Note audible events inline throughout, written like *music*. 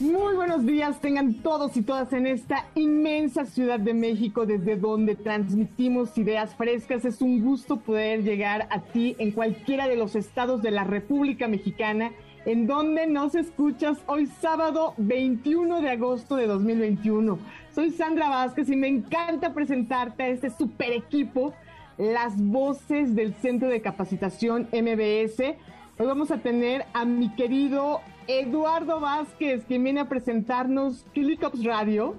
Muy buenos días, tengan todos y todas en esta inmensa Ciudad de México desde donde transmitimos ideas frescas. Es un gusto poder llegar a ti en cualquiera de los estados de la República Mexicana, en donde nos escuchas hoy sábado 21 de agosto de 2021. Soy Sandra Vázquez y me encanta presentarte a este super equipo, las voces del Centro de Capacitación MBS. Hoy vamos a tener a mi querido Eduardo Vázquez, quien viene a presentarnos ClickUps Radio,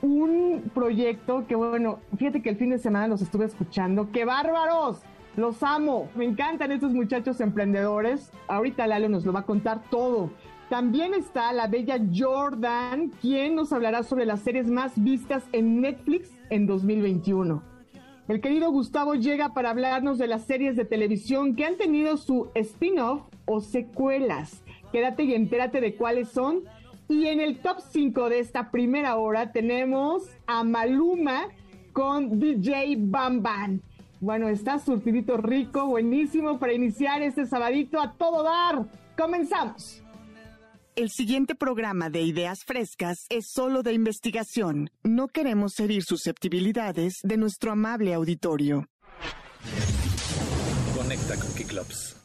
un proyecto que, bueno, fíjate que el fin de semana los estuve escuchando. ¡Qué bárbaros! Los amo, me encantan estos muchachos emprendedores. Ahorita Lalo nos lo va a contar todo. También está la bella Jordan, quien nos hablará sobre las series más vistas en Netflix en 2021. El querido Gustavo llega para hablarnos de las series de televisión que han tenido su spin-off o secuelas. Quédate y entérate de cuáles son. Y en el top 5 de esta primera hora tenemos a Maluma con DJ Bam Bam. Bueno, está surtidito rico, buenísimo para iniciar este sabadito a todo dar. Comenzamos. El siguiente programa de Ideas Frescas es solo de investigación. No queremos herir susceptibilidades de nuestro amable auditorio. Conecta con Kiklops.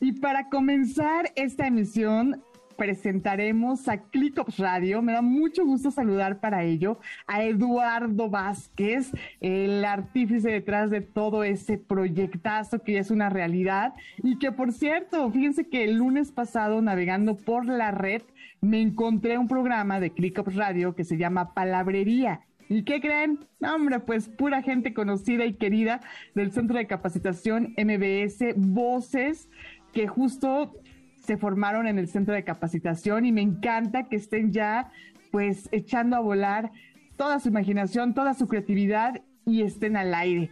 Y para comenzar esta emisión, presentaremos a ClickUps Radio. Me da mucho gusto saludar para ello a Eduardo Vázquez, el artífice detrás de todo ese proyectazo que ya es una realidad. Y que, por cierto, fíjense que el lunes pasado, navegando por la red, me encontré un programa de ClickUps Radio que se llama Palabrería. ¿Y qué creen? hombre, pues pura gente conocida y querida del Centro de Capacitación MBS, voces que justo se formaron en el centro de capacitación y me encanta que estén ya pues echando a volar toda su imaginación, toda su creatividad y estén al aire.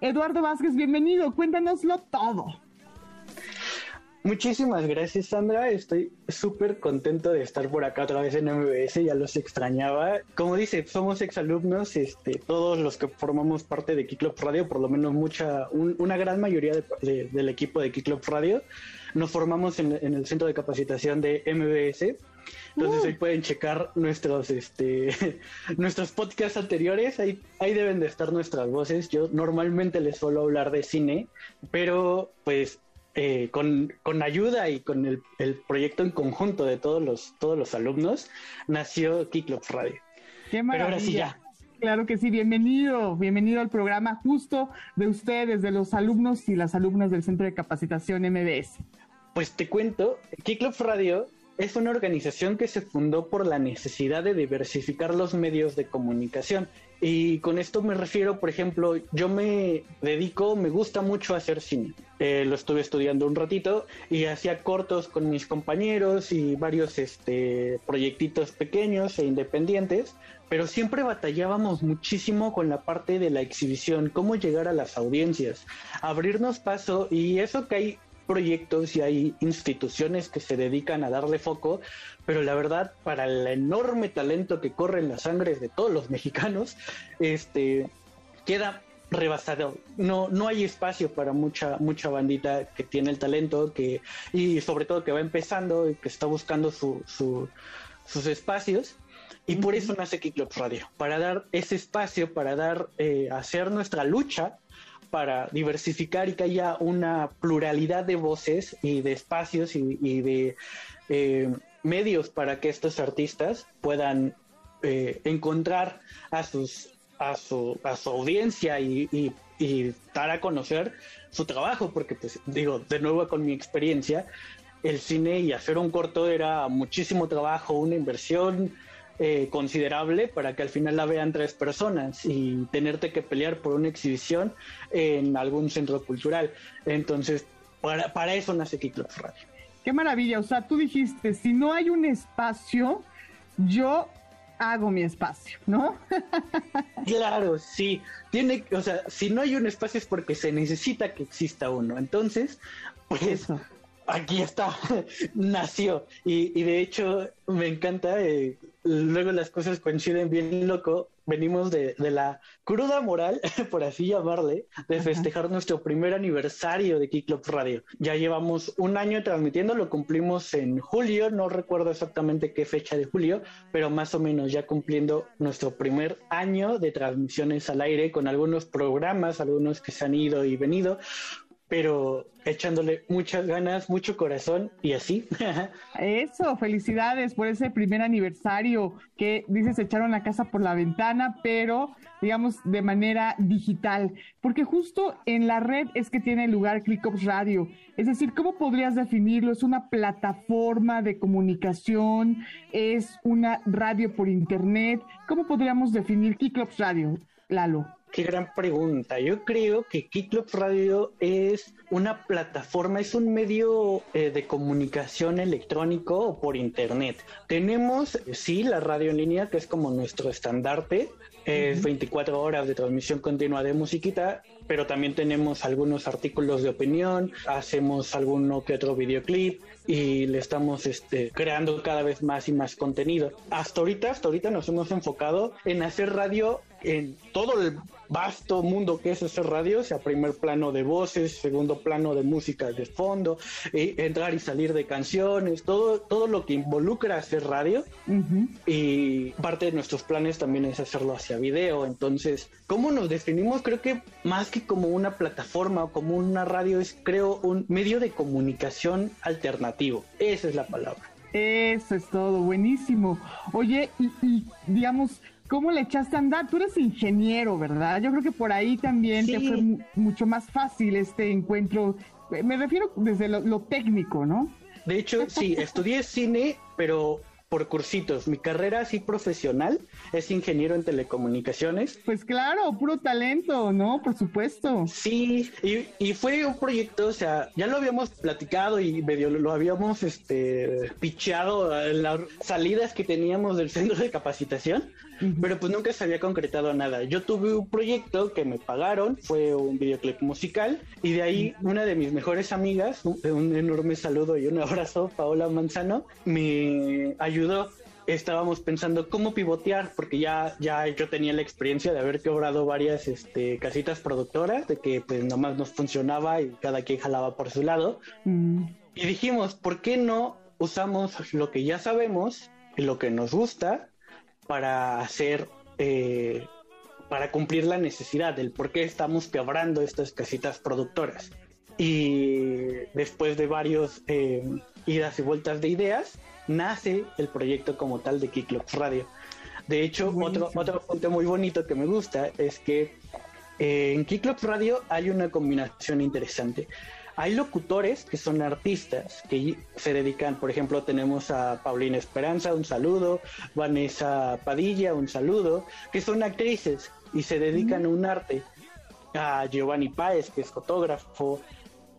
Eduardo Vázquez, bienvenido, cuéntanoslo todo. Muchísimas gracias, Sandra. Estoy súper contento de estar por acá otra vez en MBS, ya los extrañaba. Como dice, somos exalumnos, este, todos los que formamos parte de Kicklop Radio, por lo menos mucha, una gran mayoría del equipo de Kicklop Radio, nos formamos en, el centro de capacitación de MBS. Entonces ahí pueden checar nuestros, este, *laughs* nuestros podcasts anteriores, ahí, ahí deben de estar nuestras voces. Yo normalmente les suelo hablar de cine, pero pues eh, con, ayuda y con el, proyecto en conjunto de todos los, todos los alumnos, nació Kicklop Radio. Qué maravilla. Claro que sí, bienvenido, bienvenido al programa justo de ustedes, de los alumnos y las alumnas del Centro de Capacitación MBS. Pues te cuento, Kicklop Radio es una organización que se fundó por la necesidad de diversificar los medios de comunicación y con esto me refiero, por ejemplo, yo me dedico, me gusta mucho hacer cine. Eh, lo estuve estudiando un ratito y hacía cortos con mis compañeros y varios este, proyectitos pequeños e independientes, pero siempre batallábamos muchísimo con la parte de la exhibición, cómo llegar a las audiencias, abrirnos paso y eso que hay proyectos y hay instituciones que se dedican a darle foco, pero la verdad, para el enorme talento que corre en las sangres de todos los mexicanos, este queda rebasado. No, no hay espacio para mucha, mucha bandita que tiene el talento que, y sobre todo que va empezando y que está buscando su, sus espacios. Y por eso nace Kicklop Radio, para dar ese espacio, para dar, eh, hacer nuestra lucha para diversificar y que haya una pluralidad de voces y de espacios y, de eh, medios para que estos artistas puedan eh, encontrar a sus a su, a su audiencia y, dar a conocer su trabajo, porque pues digo, de nuevo con mi experiencia, el cine y hacer un corto era muchísimo trabajo, una inversión, eh, considerable para que al final la vean tres personas y tenerte que pelear por una exhibición en algún centro cultural. Entonces, para, para eso nace Kicklop Radio. Qué maravilla, o sea, tú dijiste, si no hay un espacio, yo hago mi espacio, ¿no? *laughs* claro, sí. Tiene, o sea, si no hay un espacio es porque se necesita que exista uno. Entonces, pues aquí está, *laughs* nació. Y, de hecho, me encanta, eh, luego las cosas coinciden bien loco. Venimos de, la cruda moral, *laughs* por así llamarle, de festejar nuestro primer aniversario de Club Radio. Ya llevamos un año transmitiendo, lo cumplimos en julio, no recuerdo exactamente qué fecha de julio, pero más o menos ya cumpliendo nuestro primer año de transmisiones al aire con algunos programas, algunos que se han ido y venido, pero echándole muchas ganas, mucho corazón y así. Eso, felicidades por ese primer aniversario que dices echaron la casa por la ventana, pero digamos de manera digital, porque justo en la red es que tiene lugar ClickUps Radio. Es decir, ¿cómo podrías definirlo? ¿Es una plataforma de comunicación? ¿Es una radio por internet? ¿Cómo podríamos definir ClickUps Radio, Lalo? Qué gran pregunta. Yo creo que Club Radio es una plataforma, es un medio eh, de comunicación electrónico o por internet. Tenemos, sí, la radio en línea, que es como nuestro estandarte, es 24 horas de transmisión continua de musiquita, pero también tenemos algunos artículos de opinión, hacemos alguno que otro videoclip y le estamos este, creando cada vez más y más contenido. Hasta ahorita, hasta ahorita nos hemos enfocado en hacer radio en todo el vasto mundo que es hacer radio, sea primer plano de voces, segundo plano de música de fondo, entrar y salir de canciones, todo, todo lo que involucra hacer radio. Y parte de nuestros planes también es hacerlo hacia video. Entonces, ¿cómo nos definimos? Creo que más que como una plataforma o como una radio, es creo un medio de comunicación alternativo. Esa es la palabra. Eso es todo, buenísimo. Oye, y digamos, ¿Cómo le echaste a andar? Tú eres ingeniero, ¿verdad? Yo creo que por ahí también te fue mucho más fácil este encuentro. Me refiero desde lo, técnico, ¿no? De hecho, sí, estudié cine, pero por cursitos. Mi carrera así profesional es ingeniero en telecomunicaciones. Pues claro, puro talento, ¿no? Por supuesto. Sí, y, y fue un proyecto, o sea, ya lo habíamos platicado y medio lo habíamos este picheado en las salidas que teníamos del centro de capacitación pero pues nunca se había concretado nada. Yo tuve un proyecto que me pagaron, fue un videoclip musical, y de ahí una de mis mejores amigas, un, enorme saludo y un abrazo, Paola Manzano, me ayudó estábamos pensando cómo pivotear, porque ya, ya yo tenía la experiencia de haber quebrado varias este, casitas productoras, de que pues nomás nos funcionaba y cada quien jalaba por su lado. Mm. Y dijimos, ¿por qué no usamos lo que ya sabemos y lo que nos gusta para hacer, eh, para cumplir la necesidad del por qué estamos quebrando estas casitas productoras. Y después de varios eh, idas y vueltas de ideas, nace el proyecto como tal de Kicklocks Radio. De hecho, otro, otro punto muy bonito que me gusta es que eh, en Kicklocks Radio hay una combinación interesante. Hay locutores que son artistas que se dedican, por ejemplo, tenemos a Paulina Esperanza, un saludo, Vanessa Padilla, un saludo, que son actrices y se dedican a un arte. A Giovanni Páez, que es fotógrafo.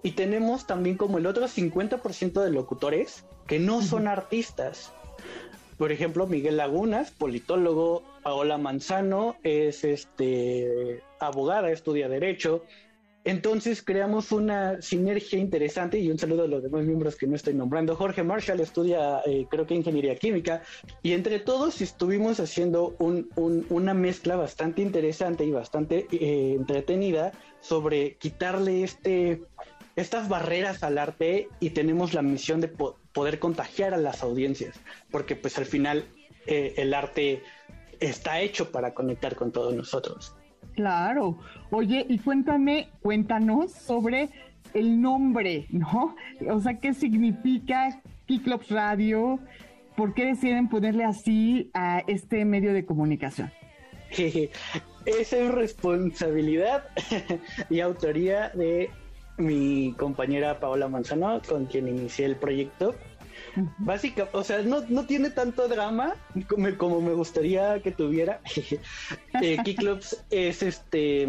Y tenemos también como el otro 50% de locutores que no son artistas. Por ejemplo, Miguel Lagunas, politólogo, Paola Manzano es este abogada, estudia derecho, entonces creamos una sinergia interesante y un saludo a los demás miembros que no estoy nombrando. Jorge Marshall estudia, eh, creo que ingeniería química, y entre todos estuvimos haciendo una mezcla bastante interesante y bastante eh, entretenida sobre quitarle este, estas barreras al arte y tenemos la misión de poder contagiar a las audiencias, porque pues al final eh, el arte está hecho para conectar con todos nosotros. Claro. Oye, y cuéntame, cuéntanos sobre el nombre, ¿no? O sea, ¿qué significa Kiklops Radio? ¿Por qué deciden ponerle así a este medio de comunicación? *laughs* Esa es responsabilidad *laughs* y autoría de mi compañera Paola Manzano, con quien inicié el proyecto. Básicamente, o sea, no, no, tiene tanto drama como, como me gustaría que tuviera. *laughs* eh, Kiklops es este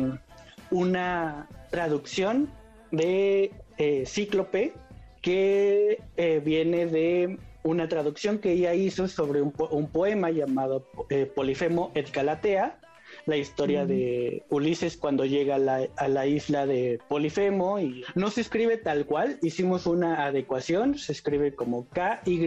una traducción de eh, cíclope que eh, viene de una traducción que ella hizo sobre un, poema llamado eh, Polifemo et Galatea, la historia de Ulises cuando llega a la, isla de Polifemo y no se escribe tal cual, hicimos una adecuación, se escribe como K-Y-C-L-P-O-S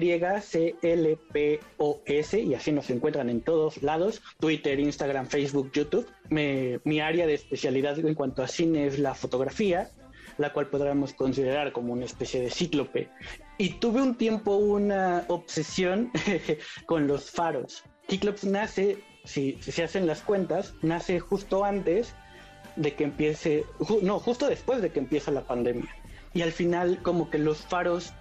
y así nos encuentran en todos lados, Twitter, Instagram, Facebook, YouTube. mi área de especialidad en cuanto a cine es la fotografía, la cual podríamos considerar como una especie de cíclope. Y tuve un tiempo una obsesión *laughs* con los faros. Cíclops nace si, se hacen las cuentas, nace justo antes de que empiece, no, justo después de que empieza la pandemia. Y al final como que los faros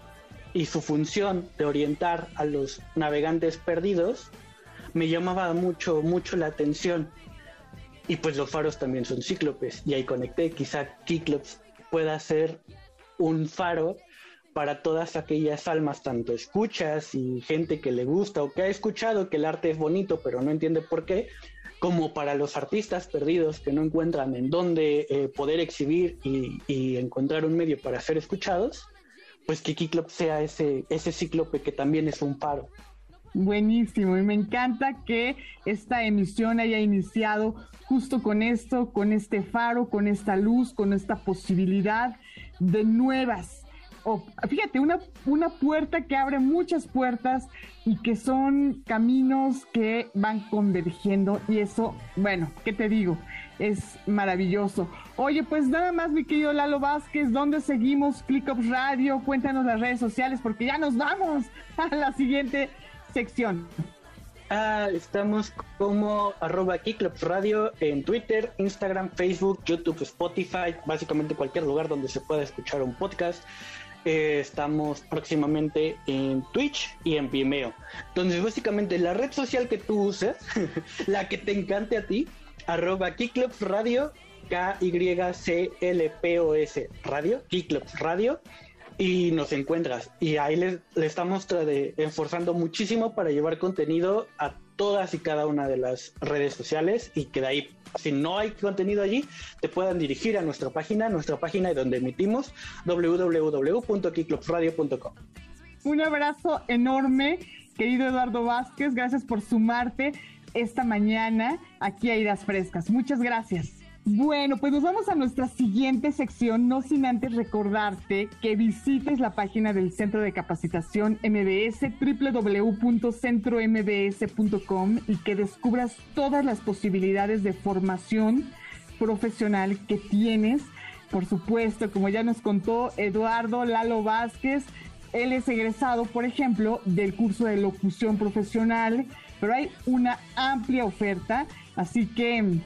y su función de orientar a los navegantes perdidos me llamaba mucho, mucho la atención. Y pues los faros también son cíclopes. Y ahí conecté, quizá Cíclops pueda ser un faro para todas aquellas almas, tanto escuchas y gente que le gusta o que ha escuchado que el arte es bonito pero no entiende por qué, como para los artistas perdidos que no encuentran en dónde eh, poder exhibir y, encontrar un medio para ser escuchados, pues que Kiclop sea ese, ese cíclope que también es un faro. Buenísimo, y me encanta que esta emisión haya iniciado justo con esto, con este faro, con esta luz, con esta posibilidad de nuevas fíjate, una, una puerta que abre muchas puertas y que son caminos que van convergiendo y eso, bueno, ¿qué te digo? Es maravilloso. Oye, pues nada más, mi querido Lalo Vázquez, ¿dónde seguimos? ClickUp Radio, cuéntanos las redes sociales porque ya nos vamos *laughs* a la siguiente sección. Ah, estamos como arroba Radio en Twitter, Instagram, Facebook, YouTube, Spotify, básicamente cualquier lugar donde se pueda escuchar un podcast. Eh, estamos próximamente en Twitch y en Vimeo. Entonces, básicamente, la red social que tú uses, *laughs* la que te encante a ti, arroba Kiclops Radio, K-Y-C-L-P-O-S Radio, Kiclops Radio, y nos encuentras. Y ahí le, estamos esforzando muchísimo para llevar contenido a todas y cada una de las redes sociales y que de ahí si no hay contenido allí, te puedan dirigir a nuestra página, nuestra página donde emitimos www.kiclopsradio.com. Un abrazo enorme, querido Eduardo Vázquez, gracias por sumarte esta mañana aquí a Idas Frescas. Muchas gracias. Bueno, pues nos vamos a nuestra siguiente sección, no sin antes recordarte que visites la página del Centro de Capacitación MBS, www.centrombs.com y que descubras todas las posibilidades de formación profesional que tienes. Por supuesto, como ya nos contó Eduardo Lalo Vázquez, él es egresado, por ejemplo, del curso de locución profesional, pero hay una amplia oferta, así que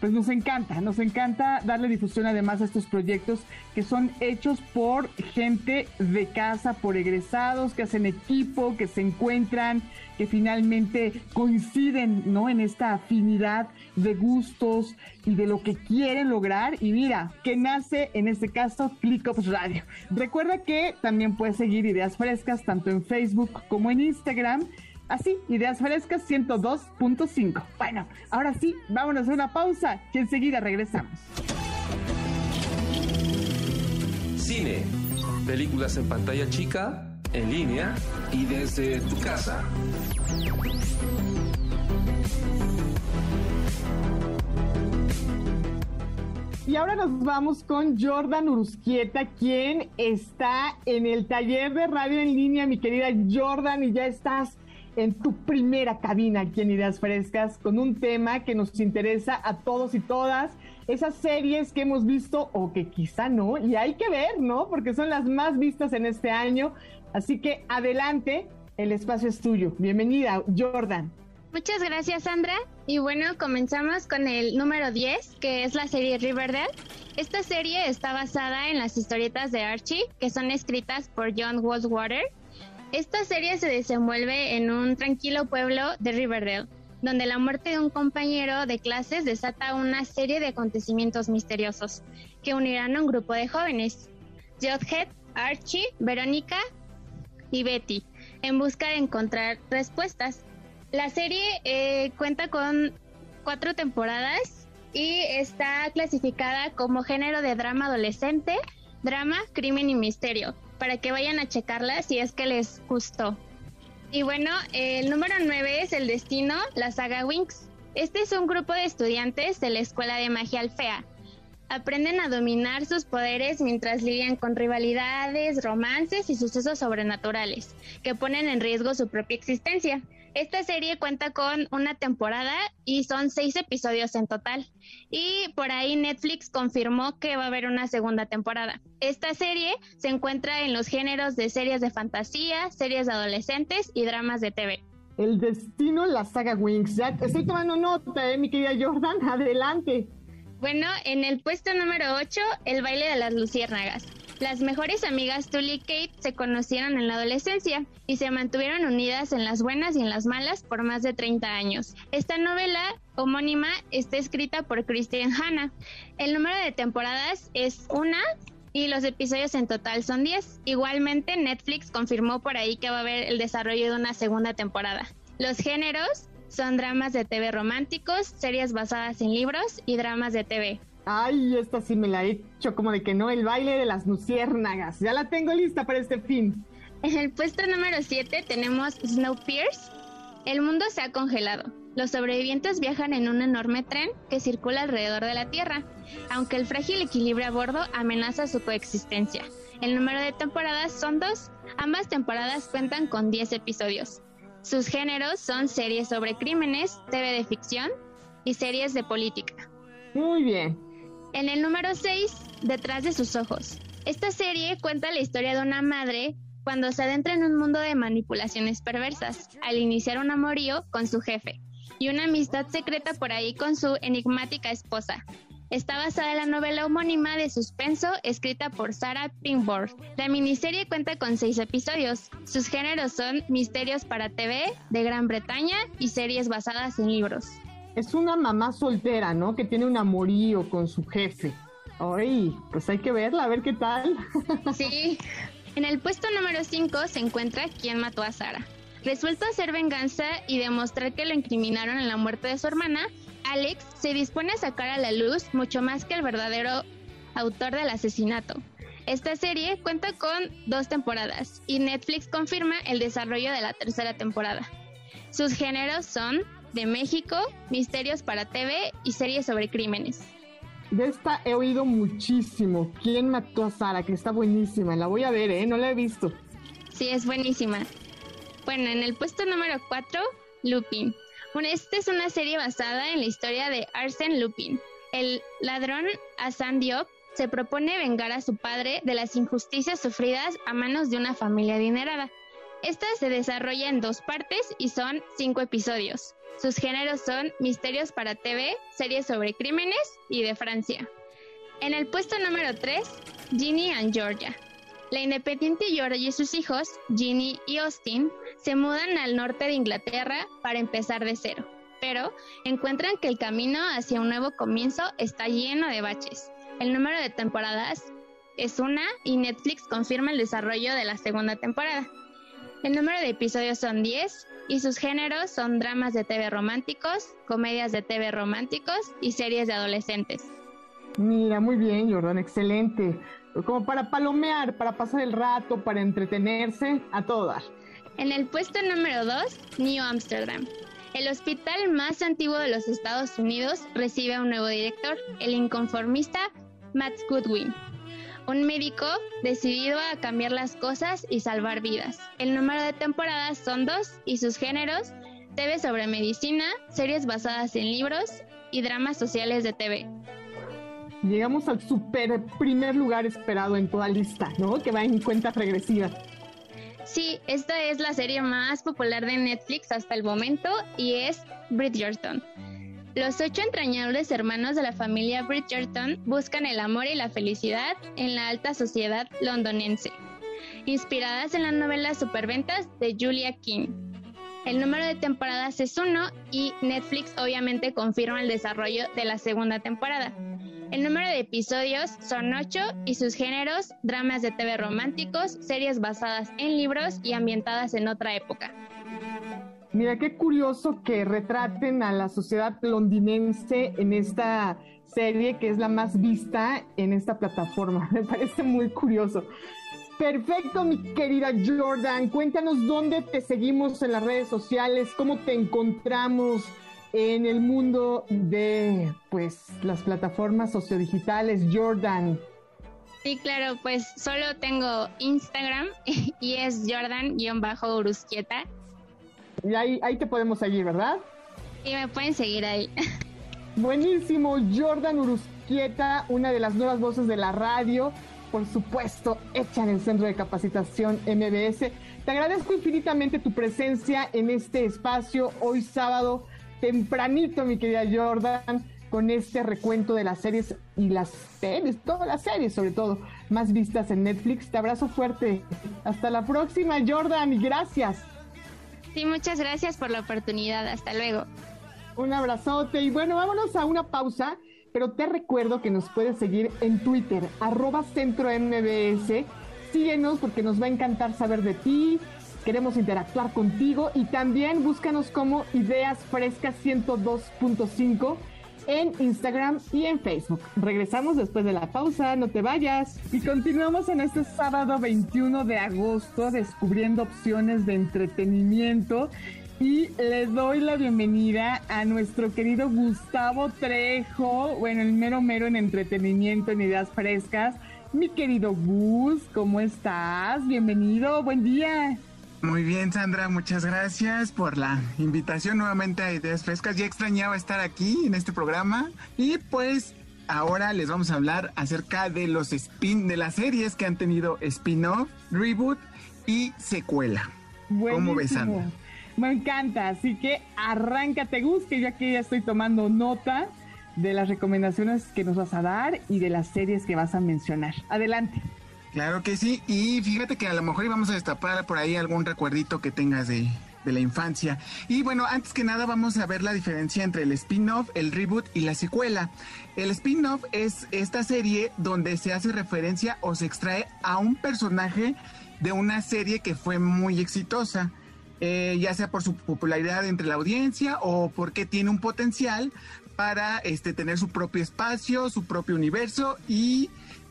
pues nos encanta, nos encanta darle difusión además a estos proyectos que son hechos por gente de casa, por egresados, que hacen equipo, que se encuentran, que finalmente coinciden, ¿no? En esta afinidad de gustos y de lo que quieren lograr. Y mira, que nace en este caso ClickUps Radio. Recuerda que también puedes seguir ideas frescas tanto en Facebook como en Instagram Así, Ideas Frescas 102.5. Bueno, ahora sí, vámonos a una pausa y enseguida regresamos. Cine, películas en pantalla chica, en línea y desde tu casa. Y ahora nos vamos con Jordan Urusquieta, quien está en el taller de radio en línea, mi querida Jordan, y ya estás en tu primera cabina aquí en Ideas Frescas con un tema que nos interesa a todos y todas. Esas series que hemos visto o que quizá no, y hay que ver, ¿no? Porque son las más vistas en este año. Así que adelante, el espacio es tuyo. Bienvenida, Jordan. Muchas gracias, Sandra. Y bueno, comenzamos con el número 10, que es la serie Riverdale. Esta serie está basada en las historietas de Archie, que son escritas por John Walswater esta serie se desenvuelve en un tranquilo pueblo de Riverdale, donde la muerte de un compañero de clases desata una serie de acontecimientos misteriosos que unirán a un grupo de jóvenes, Jughead, Archie, Verónica y Betty, en busca de encontrar respuestas. La serie eh, cuenta con cuatro temporadas y está clasificada como género de drama adolescente, drama, crimen y misterio para que vayan a checarla si es que les gustó. Y bueno, el número 9 es El Destino, la saga Winx. Este es un grupo de estudiantes de la Escuela de Magia Alfea. Aprenden a dominar sus poderes mientras lidian con rivalidades, romances y sucesos sobrenaturales que ponen en riesgo su propia existencia. Esta serie cuenta con una temporada y son seis episodios en total. Y por ahí Netflix confirmó que va a haber una segunda temporada. Esta serie se encuentra en los géneros de series de fantasía, series de adolescentes y dramas de TV. El destino, la saga Wings. Ya estoy tomando nota, eh, mi querida Jordan. *laughs* Adelante. Bueno, en el puesto número 8, el baile de las luciérnagas. Las mejores amigas Tully y Kate se conocieron en la adolescencia y se mantuvieron unidas en las buenas y en las malas por más de 30 años. Esta novela homónima está escrita por Christian Hanna. El número de temporadas es una y los episodios en total son 10. Igualmente, Netflix confirmó por ahí que va a haber el desarrollo de una segunda temporada. Los géneros son dramas de TV románticos, series basadas en libros y dramas de TV. Ay, esta sí me la he hecho como de que no, el baile de las luciérnagas. Ya la tengo lista para este fin. En el puesto número 7 tenemos Snowpiercer. El mundo se ha congelado. Los sobrevivientes viajan en un enorme tren que circula alrededor de la Tierra, aunque el frágil equilibrio a bordo amenaza su coexistencia. El número de temporadas son dos. Ambas temporadas cuentan con 10 episodios. Sus géneros son series sobre crímenes, TV de ficción y series de política. Muy bien. En el número 6, Detrás de sus ojos. Esta serie cuenta la historia de una madre cuando se adentra en un mundo de manipulaciones perversas, al iniciar un amorío con su jefe y una amistad secreta por ahí con su enigmática esposa. Está basada en la novela homónima de suspenso escrita por Sarah Pinborg. La miniserie cuenta con seis episodios. Sus géneros son misterios para TV de Gran Bretaña y series basadas en libros es una mamá soltera, ¿no? Que tiene un amorío con su jefe. Ay, pues hay que verla, a ver qué tal. *laughs* Sí. En el puesto número 5 se encuentra quién mató a Sara. Resuelto a hacer venganza y demostrar que lo incriminaron en la muerte de su hermana, Alex se dispone a sacar a la luz mucho más que el verdadero autor del asesinato. Esta serie cuenta con dos temporadas y Netflix confirma el desarrollo de la tercera temporada. Sus géneros son de México, misterios para TV y series sobre crímenes. De esta he oído muchísimo. ¿Quién mató a Sara? Que está buenísima. La voy a ver, ¿eh? No la he visto. Sí, es buenísima. Bueno, en el puesto número 4, Lupin. Bueno, esta es una serie basada en la historia de Arsène Lupin. El ladrón Hassan Diop se propone vengar a su padre de las injusticias sufridas a manos de una familia adinerada. Esta se desarrolla en dos partes y son cinco episodios. Sus géneros son misterios para TV, series sobre crímenes y de Francia. En el puesto número 3, Ginny and Georgia. La independiente Georgia y sus hijos, Ginny y Austin, se mudan al norte de Inglaterra para empezar de cero, pero encuentran que el camino hacia un nuevo comienzo está lleno de baches. El número de temporadas es una y Netflix confirma el desarrollo de la segunda temporada. El número de episodios son 10 y sus géneros son dramas de TV románticos, comedias de TV románticos y series de adolescentes. Mira, muy bien, Jordan, excelente. Como para palomear, para pasar el rato, para entretenerse, a todo En el puesto número 2, New Amsterdam. El hospital más antiguo de los Estados Unidos recibe a un nuevo director, el inconformista Matt Goodwin un médico decidido a cambiar las cosas y salvar vidas. El número de temporadas son dos y sus géneros, TV sobre medicina, series basadas en libros y dramas sociales de TV. Llegamos al super primer lugar esperado en toda lista, ¿no? Que va en cuenta regresiva. Sí, esta es la serie más popular de Netflix hasta el momento y es Bridgerton. Los ocho entrañables hermanos de la familia Bridgerton buscan el amor y la felicidad en la alta sociedad londonense, inspiradas en la novela Superventas de Julia King. El número de temporadas es uno y Netflix obviamente confirma el desarrollo de la segunda temporada. El número de episodios son ocho y sus géneros, dramas de TV románticos, series basadas en libros y ambientadas en otra época. Mira, qué curioso que retraten a la sociedad londinense en esta serie que es la más vista en esta plataforma. *laughs* Me parece muy curioso. Perfecto, mi querida Jordan. Cuéntanos dónde te seguimos en las redes sociales, cómo te encontramos en el mundo de pues las plataformas sociodigitales. Jordan. Sí, claro, pues solo tengo Instagram *laughs* y es Jordan-Urusquieta. Y ahí, ahí te podemos seguir, ¿verdad? Y me pueden seguir ahí. *laughs* Buenísimo, Jordan Urusquieta, una de las nuevas voces de la radio por supuesto, hecha en el Centro de Capacitación MBS. Te agradezco infinitamente tu presencia en este espacio hoy sábado tempranito, mi querida Jordan, con este recuento de las series y las series, todas las series sobre todo, más vistas en Netflix. Te abrazo fuerte. Hasta la próxima, Jordan, y gracias. Sí, muchas gracias por la oportunidad. Hasta luego. Un abrazote y bueno, vámonos a una pausa pero te recuerdo que nos puedes seguir en Twitter, arroba centro MBS. Síguenos porque nos va a encantar saber de ti, queremos interactuar contigo y también búscanos como Ideas Frescas 102.5 en Instagram y en Facebook. Regresamos después de la pausa, no te vayas. Y continuamos en este sábado 21 de agosto descubriendo opciones de entretenimiento y le doy la bienvenida a nuestro querido Gustavo Trejo, bueno, el mero mero en entretenimiento, en ideas frescas. Mi querido Gus, ¿cómo estás? Bienvenido, buen día. Muy bien, Sandra, muchas gracias por la invitación nuevamente a Ideas Frescas. Ya extrañaba estar aquí en este programa y pues ahora les vamos a hablar acerca de los spin de las series que han tenido spin-off, reboot y secuela. ¿Cómo ves, Sandra? Me encanta, así que arráncate, Gus, que yo aquí ya estoy tomando nota de las recomendaciones que nos vas a dar y de las series que vas a mencionar. Adelante. Claro que sí, y fíjate que a lo mejor íbamos a destapar por ahí algún recuerdito que tengas de, de la infancia. Y bueno, antes que nada vamos a ver la diferencia entre el spin-off, el reboot y la secuela. El spin-off es esta serie donde se hace referencia o se extrae a un personaje de una serie que fue muy exitosa. Eh, ya sea por su popularidad entre la audiencia o porque tiene un potencial para este, tener su propio espacio, su propio universo y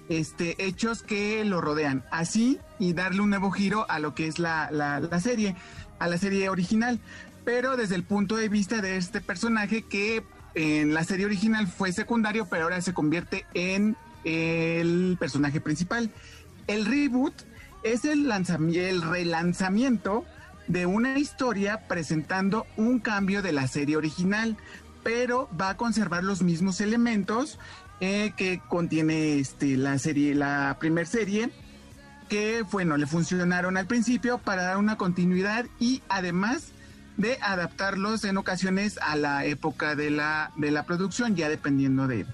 este, hechos que lo rodean. Así y darle un nuevo giro a lo que es la, la, serie, a la serie original. Pero desde el punto de vista de este personaje que en la serie original fue secundario, pero ahora se convierte en el personaje principal. El reboot es el, el relanzamiento de una historia presentando un cambio de la serie original, pero va a conservar los mismos elementos eh, que contiene este, la serie, la primer serie, que bueno, le funcionaron al principio para dar una continuidad y además de adaptarlos en ocasiones a la época de la, de la producción, ya dependiendo de,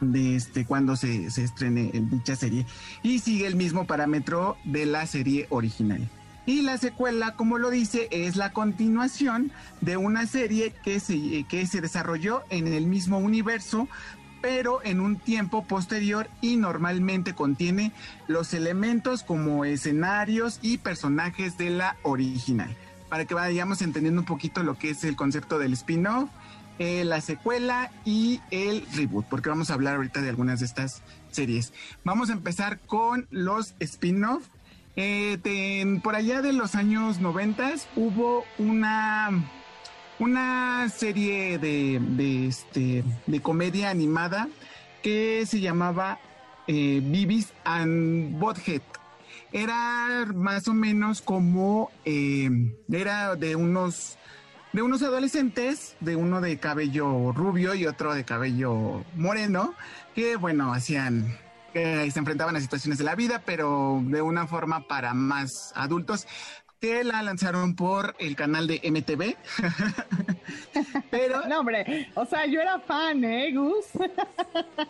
de este cuando se, se estrene en dicha serie. Y sigue el mismo parámetro de la serie original. Y la secuela, como lo dice, es la continuación de una serie que se, que se desarrolló en el mismo universo, pero en un tiempo posterior y normalmente contiene los elementos como escenarios y personajes de la original. Para que vayamos entendiendo un poquito lo que es el concepto del spin-off, eh, la secuela y el reboot, porque vamos a hablar ahorita de algunas de estas series. Vamos a empezar con los spin-off eh, por allá de los años 90 hubo una, una serie de, este, de comedia animada que se llamaba eh, Bibis and Bothead. Era más o menos como, eh, era de unos, de unos adolescentes, de uno de cabello rubio y otro de cabello moreno, que bueno, hacían se enfrentaban a situaciones de la vida, pero de una forma para más adultos que la lanzaron por el canal de MTV. *laughs* pero. No, hombre, o sea, yo era fan, ¿eh, Gus?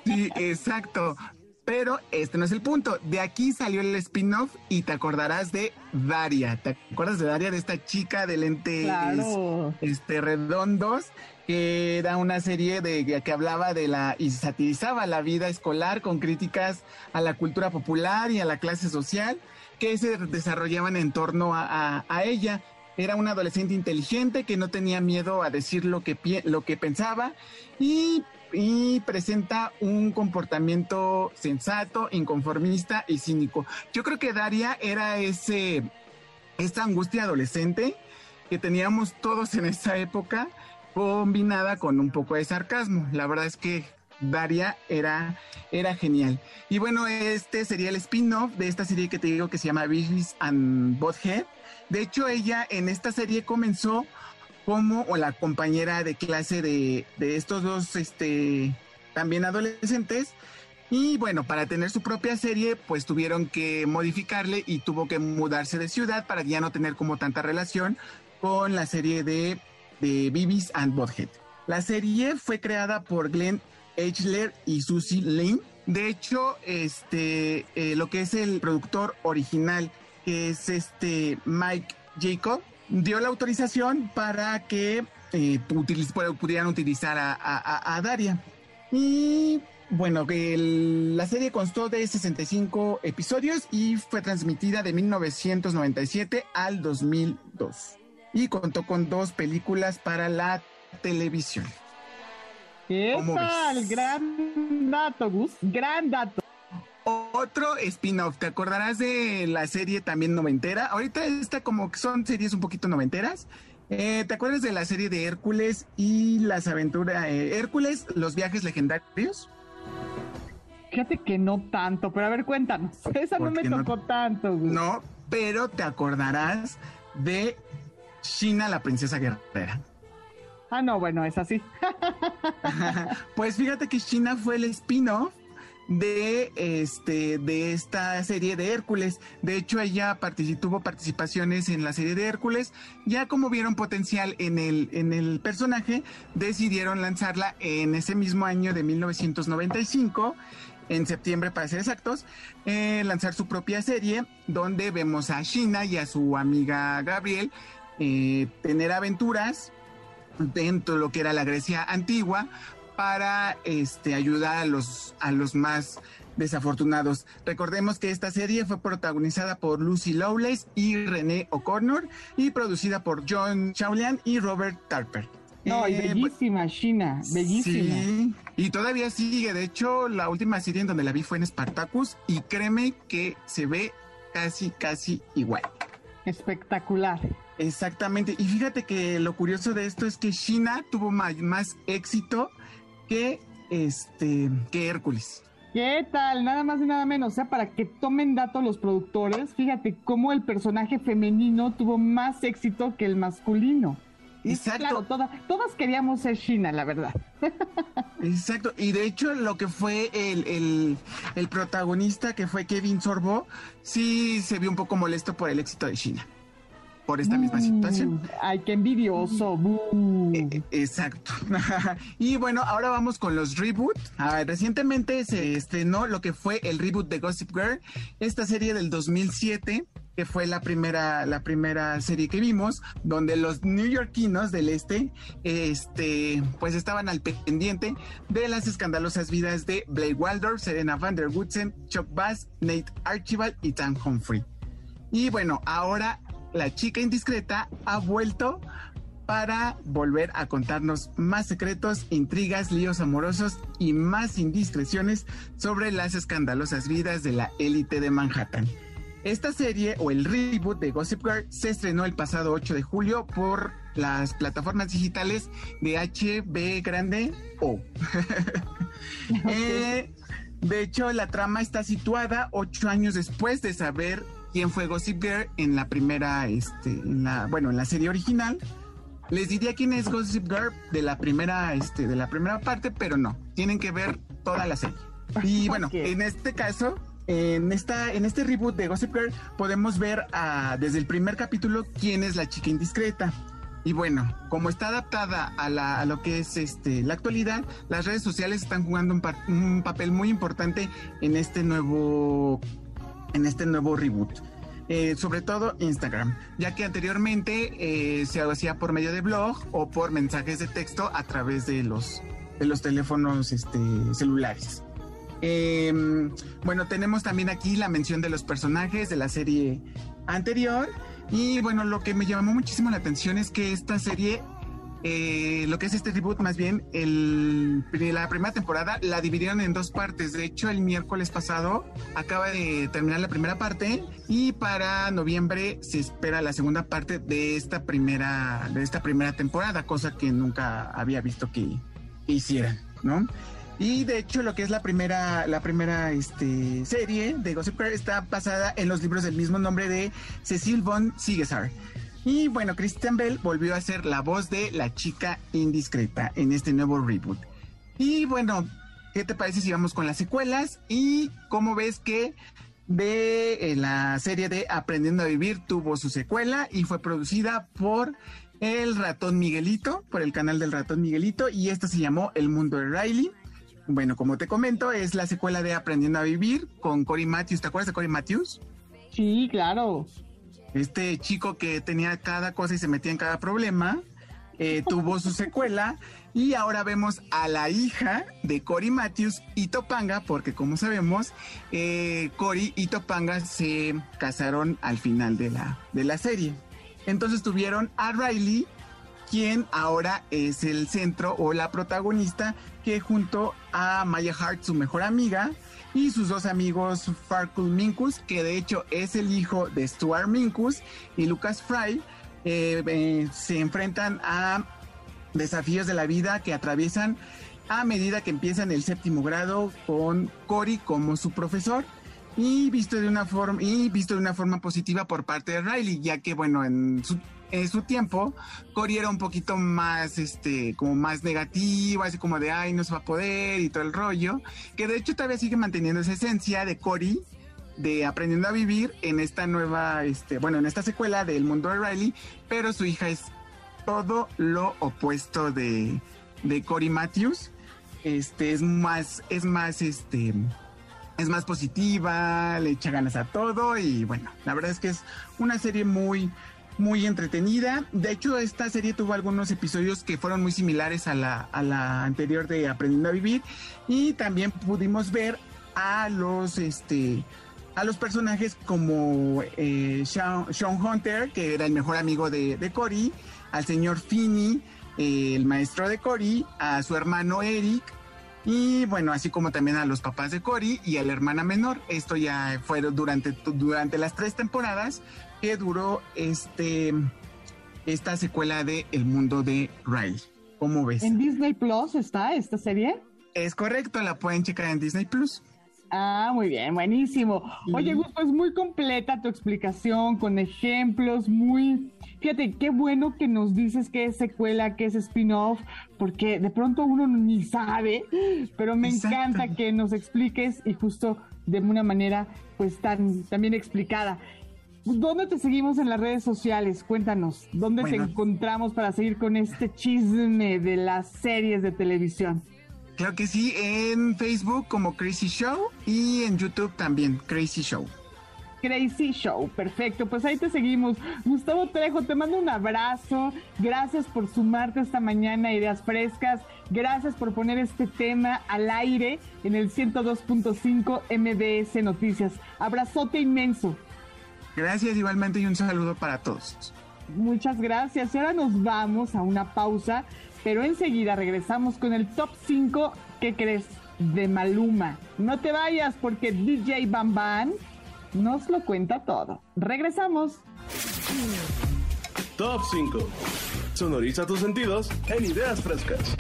sí, exacto. Pero este no es el punto. De aquí salió el spin-off y te acordarás de Daria. ¿Te acuerdas de Daria, de esta chica de lentes este, redondos? que era una serie de que hablaba de la y satirizaba la vida escolar con críticas a la cultura popular y a la clase social que se desarrollaban en torno a, ella. Era una adolescente inteligente que no tenía miedo a decir lo que, lo que pensaba y y presenta un comportamiento sensato, inconformista y cínico. Yo creo que Daria era ese, esta angustia adolescente que teníamos todos en esa época, combinada con un poco de sarcasmo. La verdad es que Daria era, era genial. Y bueno, este sería el spin-off de esta serie que te digo que se llama Beavis and Bothead. De hecho, ella en esta serie comenzó como la compañera de clase de, de estos dos, este, también adolescentes. Y bueno, para tener su propia serie, pues tuvieron que modificarle y tuvo que mudarse de ciudad para ya no tener como tanta relación con la serie de, de Beavis and Bothead. La serie fue creada por Glenn Eichler y Susie Lane. De hecho, este, eh, lo que es el productor original, que es este Mike Jacob, dio la autorización para que eh, pudieran utilizar a, Daria. Y bueno, la serie constó de 65 episodios y fue transmitida de 1997 al 2002. Y contó con dos películas para la televisión. ¿Qué tal? Gran dato, Gus. Gran dato. Otro spin-off, ¿te acordarás de la serie también noventera? Ahorita está como que son series un poquito noventeras. Eh, ¿Te acuerdas de la serie de Hércules y las aventuras? Eh, Hércules, los viajes legendarios. Fíjate que no tanto, pero a ver, cuéntanos. *laughs* Esa no me tocó tanto. Gus. No, pero te acordarás de China, la princesa guerrera. Ah, no, bueno, es así. *laughs* pues fíjate que China fue el spin-off de este de esta serie de Hércules. De hecho, ella tuvo participaciones en la serie de Hércules. Ya como vieron potencial en el en el personaje, decidieron lanzarla en ese mismo año de 1995 en septiembre para ser exactos, eh, lanzar su propia serie donde vemos a China y a su amiga Gabriel eh, tener aventuras dentro de lo que era la Grecia antigua para este, ayudar a los, a los más desafortunados. Recordemos que esta serie fue protagonizada por Lucy Lawless y René O'Connor y producida por John Chaulian y Robert Tarper. No, y eh, bellísima, China, bellísima. Sí, y todavía sigue. De hecho, la última serie en donde la vi fue en Spartacus y créeme que se ve casi, casi igual. Espectacular. Exactamente. Y fíjate que lo curioso de esto es que China tuvo más, éxito que este que Hércules. ¿Qué tal? Nada más y nada menos. O sea, para que tomen datos los productores, fíjate cómo el personaje femenino tuvo más éxito que el masculino. Exacto. Claro, todas queríamos ser China, la verdad. *laughs* Exacto. Y de hecho, lo que fue el, el protagonista, que fue Kevin Sorbo, sí se vio un poco molesto por el éxito de China por esta misma situación. Ay, qué envidioso. E, exacto. *laughs* y bueno, ahora vamos con los reboot. Ah, recientemente se estrenó lo que fue el reboot de Gossip Girl, esta serie del 2007 que fue la primera, la primera serie que vimos, donde los neoyorquinos del este, este, pues estaban al pendiente de las escandalosas vidas de Blake Waldorf, Serena van der Woodsen, Chuck Bass, Nate Archibald y Tan Humphrey. Y bueno, ahora la chica indiscreta ha vuelto para volver a contarnos más secretos, intrigas, líos amorosos y más indiscreciones sobre las escandalosas vidas de la élite de Manhattan. Esta serie o el reboot de Gossip Girl se estrenó el pasado 8 de julio por las plataformas digitales de HB Grande O. *laughs* Eh, de hecho, la trama está situada ocho años después de saber quién fue Gossip Girl en la primera, este, en la, bueno, en la serie original. Les diría quién es Gossip Girl de la primera, este, de la primera parte, pero no. Tienen que ver toda la serie. Y *laughs* bueno, en este caso, en esta, en este reboot de Gossip Girl, podemos ver desde el primer capítulo quién es la chica indiscreta. Y bueno, como está adaptada a, lo que es este, la actualidad, las redes sociales están jugando un, un papel muy importante en este nuevo en este nuevo reboot. Eh, sobre todo Instagram, ya que anteriormente eh, se hacía por medio de blog o por mensajes de texto a través de los, de los teléfonos este, celulares. Em, bueno, tenemos también aquí la mención de los personajes de la serie anterior. Y bueno, lo que me llamó muchísimo la atención es que esta serie eh, lo que es este reboot, más bien, el, la primera temporada la dividieron en dos partes. De hecho, el miércoles pasado acaba de terminar la primera parte y para noviembre se espera la segunda parte de esta primera, de esta primera temporada, cosa que nunca había visto que, hicieran, ¿no? Y de hecho, lo que es la primera, la primera este, serie de Gossip Girl está basada en los libros del mismo nombre de Cecil von Sigesar. Y bueno, Christian Bell volvió a ser la voz de la chica indiscreta en este nuevo reboot. Y bueno, ¿qué te parece si vamos con las secuelas? Y cómo ves que de eh, la serie de Aprendiendo a Vivir tuvo su secuela y fue producida por el ratón Miguelito, por el canal del ratón Miguelito, y esta se llamó El Mundo de Riley. Bueno, como te comento, es la secuela de Aprendiendo a Vivir con Cory Matthews. ¿Te acuerdas de Cory Matthews? Sí, claro. Este chico que tenía cada cosa y se metía en cada problema, eh, tuvo su secuela y ahora vemos a la hija de Cory Matthews y Topanga, porque como sabemos, eh, Cory y Topanga se casaron al final de la, de la serie. Entonces tuvieron a Riley, quien ahora es el centro o la protagonista, que junto a Maya Hart, su mejor amiga, y sus dos amigos Farkul Minkus, que de hecho es el hijo de Stuart Minkus, y Lucas Fry, eh, eh, se enfrentan a desafíos de la vida que atraviesan a medida que empiezan el séptimo grado con Cory como su profesor y visto de una forma y visto de una forma positiva por parte de Riley, ya que bueno, en su, en su tiempo Cory era un poquito más este como más negativo, así como de ay, no se va a poder y todo el rollo, que de hecho todavía sigue manteniendo esa esencia de Cory de aprendiendo a vivir en esta nueva este, bueno, en esta secuela del mundo de Riley, pero su hija es todo lo opuesto de de Cory Matthews. Este es más es más este es más positiva, le echa ganas a todo y bueno, la verdad es que es una serie muy, muy entretenida. De hecho, esta serie tuvo algunos episodios que fueron muy similares a la, a la anterior de Aprendiendo a Vivir y también pudimos ver a los, este, a los personajes como eh, Sean, Hunter, que era el mejor amigo de, de Cory, al señor Finney, el maestro de Cory, a su hermano Eric, y bueno, así como también a los papás de Cory y a la hermana menor. Esto ya fue durante, durante las tres temporadas que duró este, esta secuela de El mundo de Riley. ¿Cómo ves? ¿En Disney Plus está esta serie? Es correcto, la pueden checar en Disney Plus. Ah, muy bien, buenísimo. Oye, Gus, pues muy completa tu explicación, con ejemplos, muy... Fíjate, qué bueno que nos dices que es secuela, que es spin-off, porque de pronto uno ni sabe, pero me encanta que nos expliques y justo de una manera pues tan, bien explicada. ¿Dónde te seguimos en las redes sociales? Cuéntanos, ¿dónde te encontramos para seguir con este chisme de las series de televisión? Claro que sí, en Facebook como Crazy Show y en YouTube también, Crazy Show. Crazy Show, perfecto, pues ahí te seguimos. Gustavo Trejo, te mando un abrazo, gracias por sumarte esta mañana Ideas Frescas, gracias por poner este tema al aire en el 102.5 MBS Noticias. Abrazote inmenso. Gracias igualmente y un saludo para todos. Muchas gracias. Y ahora nos vamos a una pausa pero enseguida regresamos con el top 5, ¿qué crees? De Maluma. No te vayas porque DJ Bam Bam nos lo cuenta todo. Regresamos. Top 5. Sonoriza tus sentidos en ideas frescas.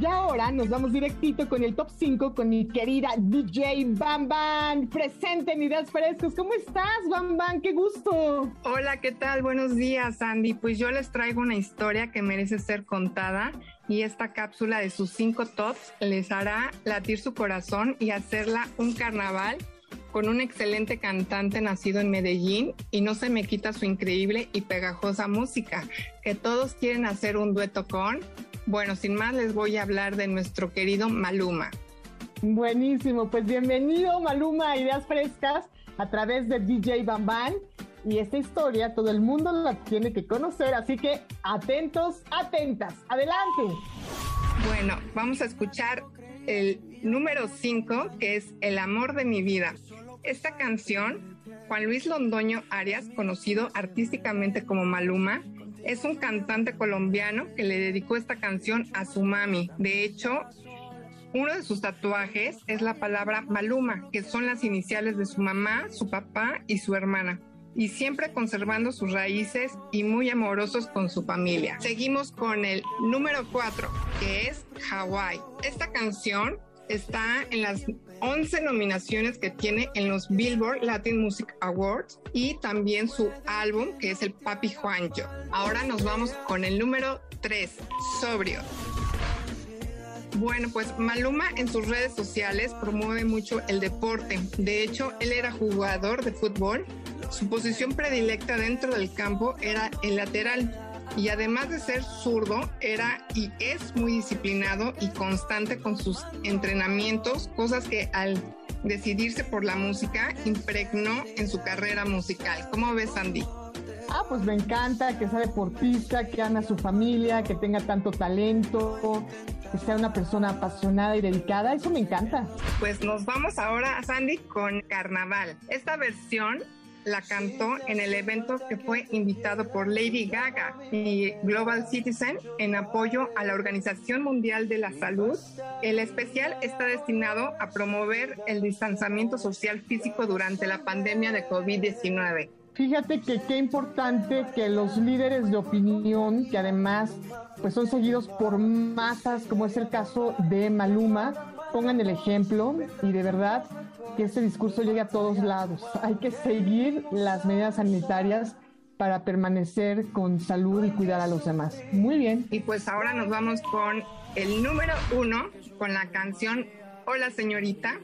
Y ahora nos vamos directito con el top 5 con mi querida DJ Bam Bam. Presente en Ideas Frescas. ¿Cómo estás, Bam Bam? ¡Qué gusto! Hola, ¿qué tal? Buenos días, Andy. Pues yo les traigo una historia que merece ser contada y esta cápsula de sus cinco tops les hará latir su corazón y hacerla un carnaval con un excelente cantante nacido en Medellín y no se me quita su increíble y pegajosa música, que todos quieren hacer un dueto con bueno, sin más les voy a hablar de nuestro querido Maluma. Buenísimo, pues bienvenido Maluma a Ideas Frescas a través de DJ Bam Y esta historia todo el mundo la tiene que conocer, así que atentos, atentas. Adelante. Bueno, vamos a escuchar el número 5, que es El amor de mi vida. Esta canción Juan Luis Londoño Arias, conocido artísticamente como Maluma, es un cantante colombiano que le dedicó esta canción a su mami. De hecho, uno de sus tatuajes es la palabra Maluma, que son las iniciales de su mamá, su papá y su hermana. Y siempre conservando sus raíces y muy amorosos con su familia. Seguimos con el número 4, que es Hawaii. Esta canción está en las 11 nominaciones que tiene en los Billboard Latin Music Awards y también su álbum que es el Papi Juancho. Ahora nos vamos con el número 3, Sobrio. Bueno, pues Maluma en sus redes sociales promueve mucho el deporte. De hecho, él era jugador de fútbol. Su posición predilecta dentro del campo era el lateral y además de ser zurdo, era y es muy disciplinado y constante con sus entrenamientos, cosas que al decidirse por la música impregnó en su carrera musical. ¿Cómo ves, Andy? Ah, pues me encanta que sea deportista, que ame a su familia, que tenga tanto talento, que sea una persona apasionada y dedicada. Eso me encanta. Pues nos vamos ahora, Sandy, con Carnaval. Esta versión la cantó en el evento que fue invitado por Lady Gaga y Global Citizen en apoyo a la Organización Mundial de la Salud. El especial está destinado a promover el distanciamiento social físico durante la pandemia de COVID-19. Fíjate que qué importante que los líderes de opinión, que además pues son seguidos por masas, como es el caso de Maluma, pongan el ejemplo y de verdad que este discurso llegue a todos lados. Hay que seguir las medidas sanitarias para permanecer con salud y cuidar a los demás. Muy bien. Y pues ahora nos vamos con el número uno, con la canción Hola señorita.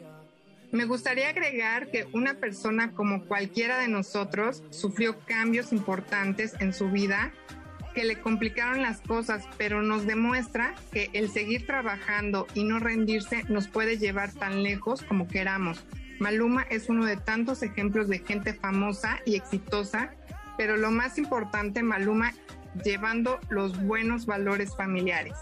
Me gustaría agregar que una persona como cualquiera de nosotros sufrió cambios importantes en su vida que le complicaron las cosas, pero nos demuestra que el seguir trabajando y no rendirse nos puede llevar tan lejos como queramos. Maluma es uno de tantos ejemplos de gente famosa y exitosa, pero lo más importante, Maluma llevando los buenos valores familiares.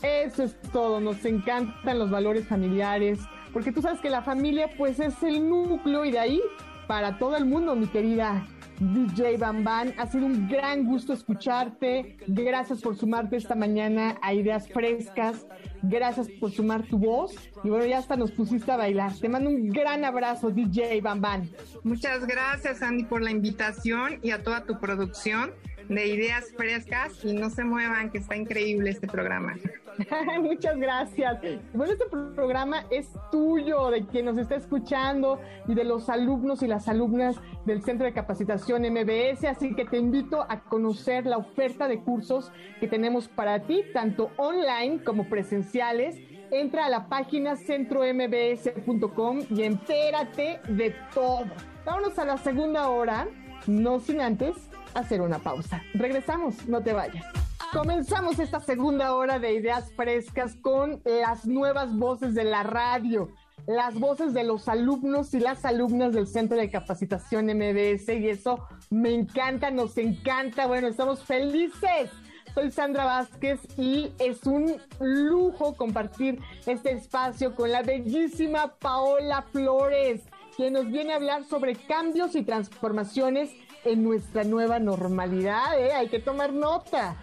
Eso es todo, nos encantan los valores familiares, porque tú sabes que la familia pues es el núcleo y de ahí para todo el mundo, mi querida DJ Bamban. Ha sido un gran gusto escucharte. Gracias por sumarte esta mañana a Ideas Frescas. Gracias por sumar tu voz. Y bueno, ya hasta nos pusiste a bailar. Te mando un gran abrazo, DJ Bamban. Muchas gracias, Andy, por la invitación y a toda tu producción de ideas frescas y no se muevan, que está increíble este programa. *laughs* Muchas gracias. Bueno, este programa es tuyo, de quien nos está escuchando y de los alumnos y las alumnas del Centro de Capacitación MBS, así que te invito a conocer la oferta de cursos que tenemos para ti, tanto online como presenciales. Entra a la página centrombs.com y entérate de todo. Vámonos a la segunda hora, no sin antes hacer una pausa. Regresamos, no te vayas. Comenzamos esta segunda hora de ideas frescas con las nuevas voces de la radio, las voces de los alumnos y las alumnas del Centro de Capacitación MBS y eso me encanta, nos encanta, bueno, estamos felices. Soy Sandra Vázquez y es un lujo compartir este espacio con la bellísima Paola Flores, quien nos viene a hablar sobre cambios y transformaciones en nuestra nueva normalidad, ¿eh? Hay que tomar nota.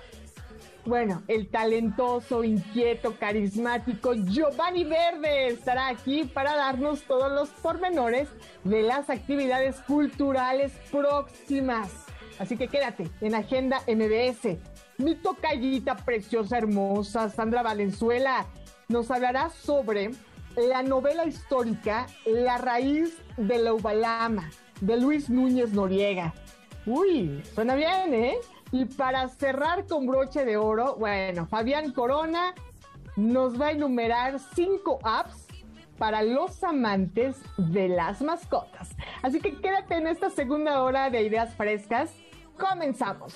Bueno, el talentoso, inquieto, carismático Giovanni Verde estará aquí para darnos todos los pormenores de las actividades culturales próximas. Así que quédate en Agenda MBS. Mi tocallita preciosa, hermosa, Sandra Valenzuela, nos hablará sobre la novela histórica La raíz de la Ubalama, de Luis Núñez Noriega. Uy, suena bien, ¿eh? Y para cerrar con broche de oro, bueno, Fabián Corona nos va a enumerar cinco apps para los amantes de las mascotas. Así que quédate en esta segunda hora de ideas frescas. Comenzamos.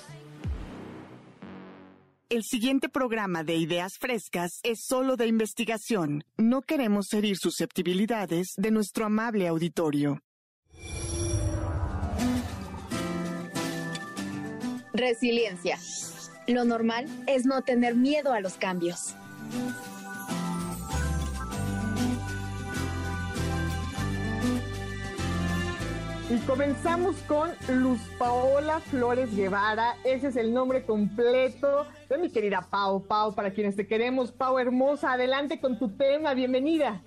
El siguiente programa de Ideas Frescas es solo de investigación. No queremos herir susceptibilidades de nuestro amable auditorio. Resiliencia. Lo normal es no tener miedo a los cambios. Y Comenzamos con Luz Paola Flores Guevara. Ese es el nombre completo de mi querida Pau. Pau, para quienes te queremos, Pau hermosa, adelante con tu tema, bienvenida.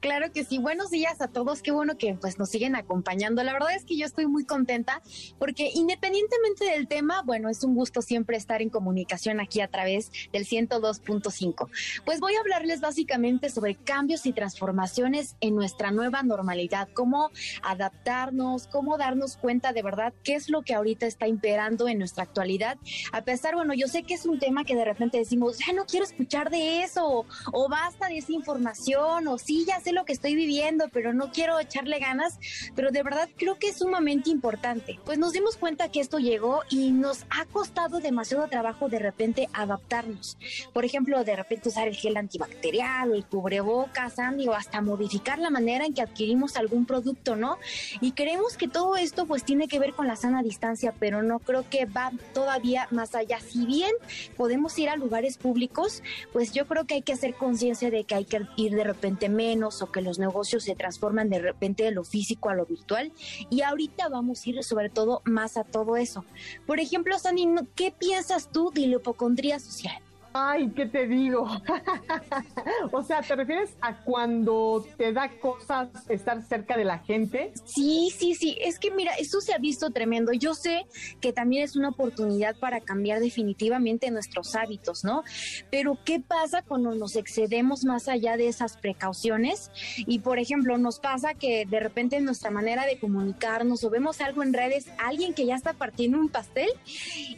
Claro que sí. Buenos días a todos. Qué bueno que pues nos siguen acompañando. La verdad es que yo estoy muy contenta porque independientemente del tema, bueno, es un gusto siempre estar en comunicación aquí a través del 102.5. Pues voy a hablarles básicamente sobre cambios y transformaciones en nuestra nueva normalidad, cómo adaptarnos, cómo darnos cuenta de verdad qué es lo que ahorita está imperando en nuestra actualidad. A pesar, bueno, yo sé que es un tema que de repente decimos, ya no quiero escuchar de eso o, basta de esa información o sí sí, ya sé lo que estoy viviendo, pero no quiero echarle ganas, pero de verdad creo que es sumamente importante. Pues nos dimos cuenta que esto llegó y nos ha costado demasiado trabajo de repente adaptarnos. Por ejemplo, de repente usar el gel antibacterial, el cubrebocas, Andy, o hasta modificar la manera en que adquirimos algún producto, ¿no? Y creemos que todo esto pues tiene que ver con la sana distancia, pero no creo que va todavía más allá. Si bien podemos ir a lugares públicos, pues yo creo que hay que hacer conciencia de que hay que ir de repente menos o que los negocios se transforman de repente de lo físico a lo virtual. Y ahorita vamos a ir sobre todo más a todo eso. Por ejemplo, Sandy, ¿qué piensas tú de la hipocondría social? Ay, ¿qué te digo? *laughs* o sea, ¿te refieres a cuando te da cosas estar cerca de la gente? Sí, sí, sí. Es que mira, eso se ha visto tremendo. Yo sé que también es una oportunidad para cambiar definitivamente nuestros hábitos, ¿no? Pero ¿qué pasa cuando nos excedemos más allá de esas precauciones? Y por ejemplo, nos pasa que de repente en nuestra manera de comunicarnos o vemos algo en redes, alguien que ya está partiendo un pastel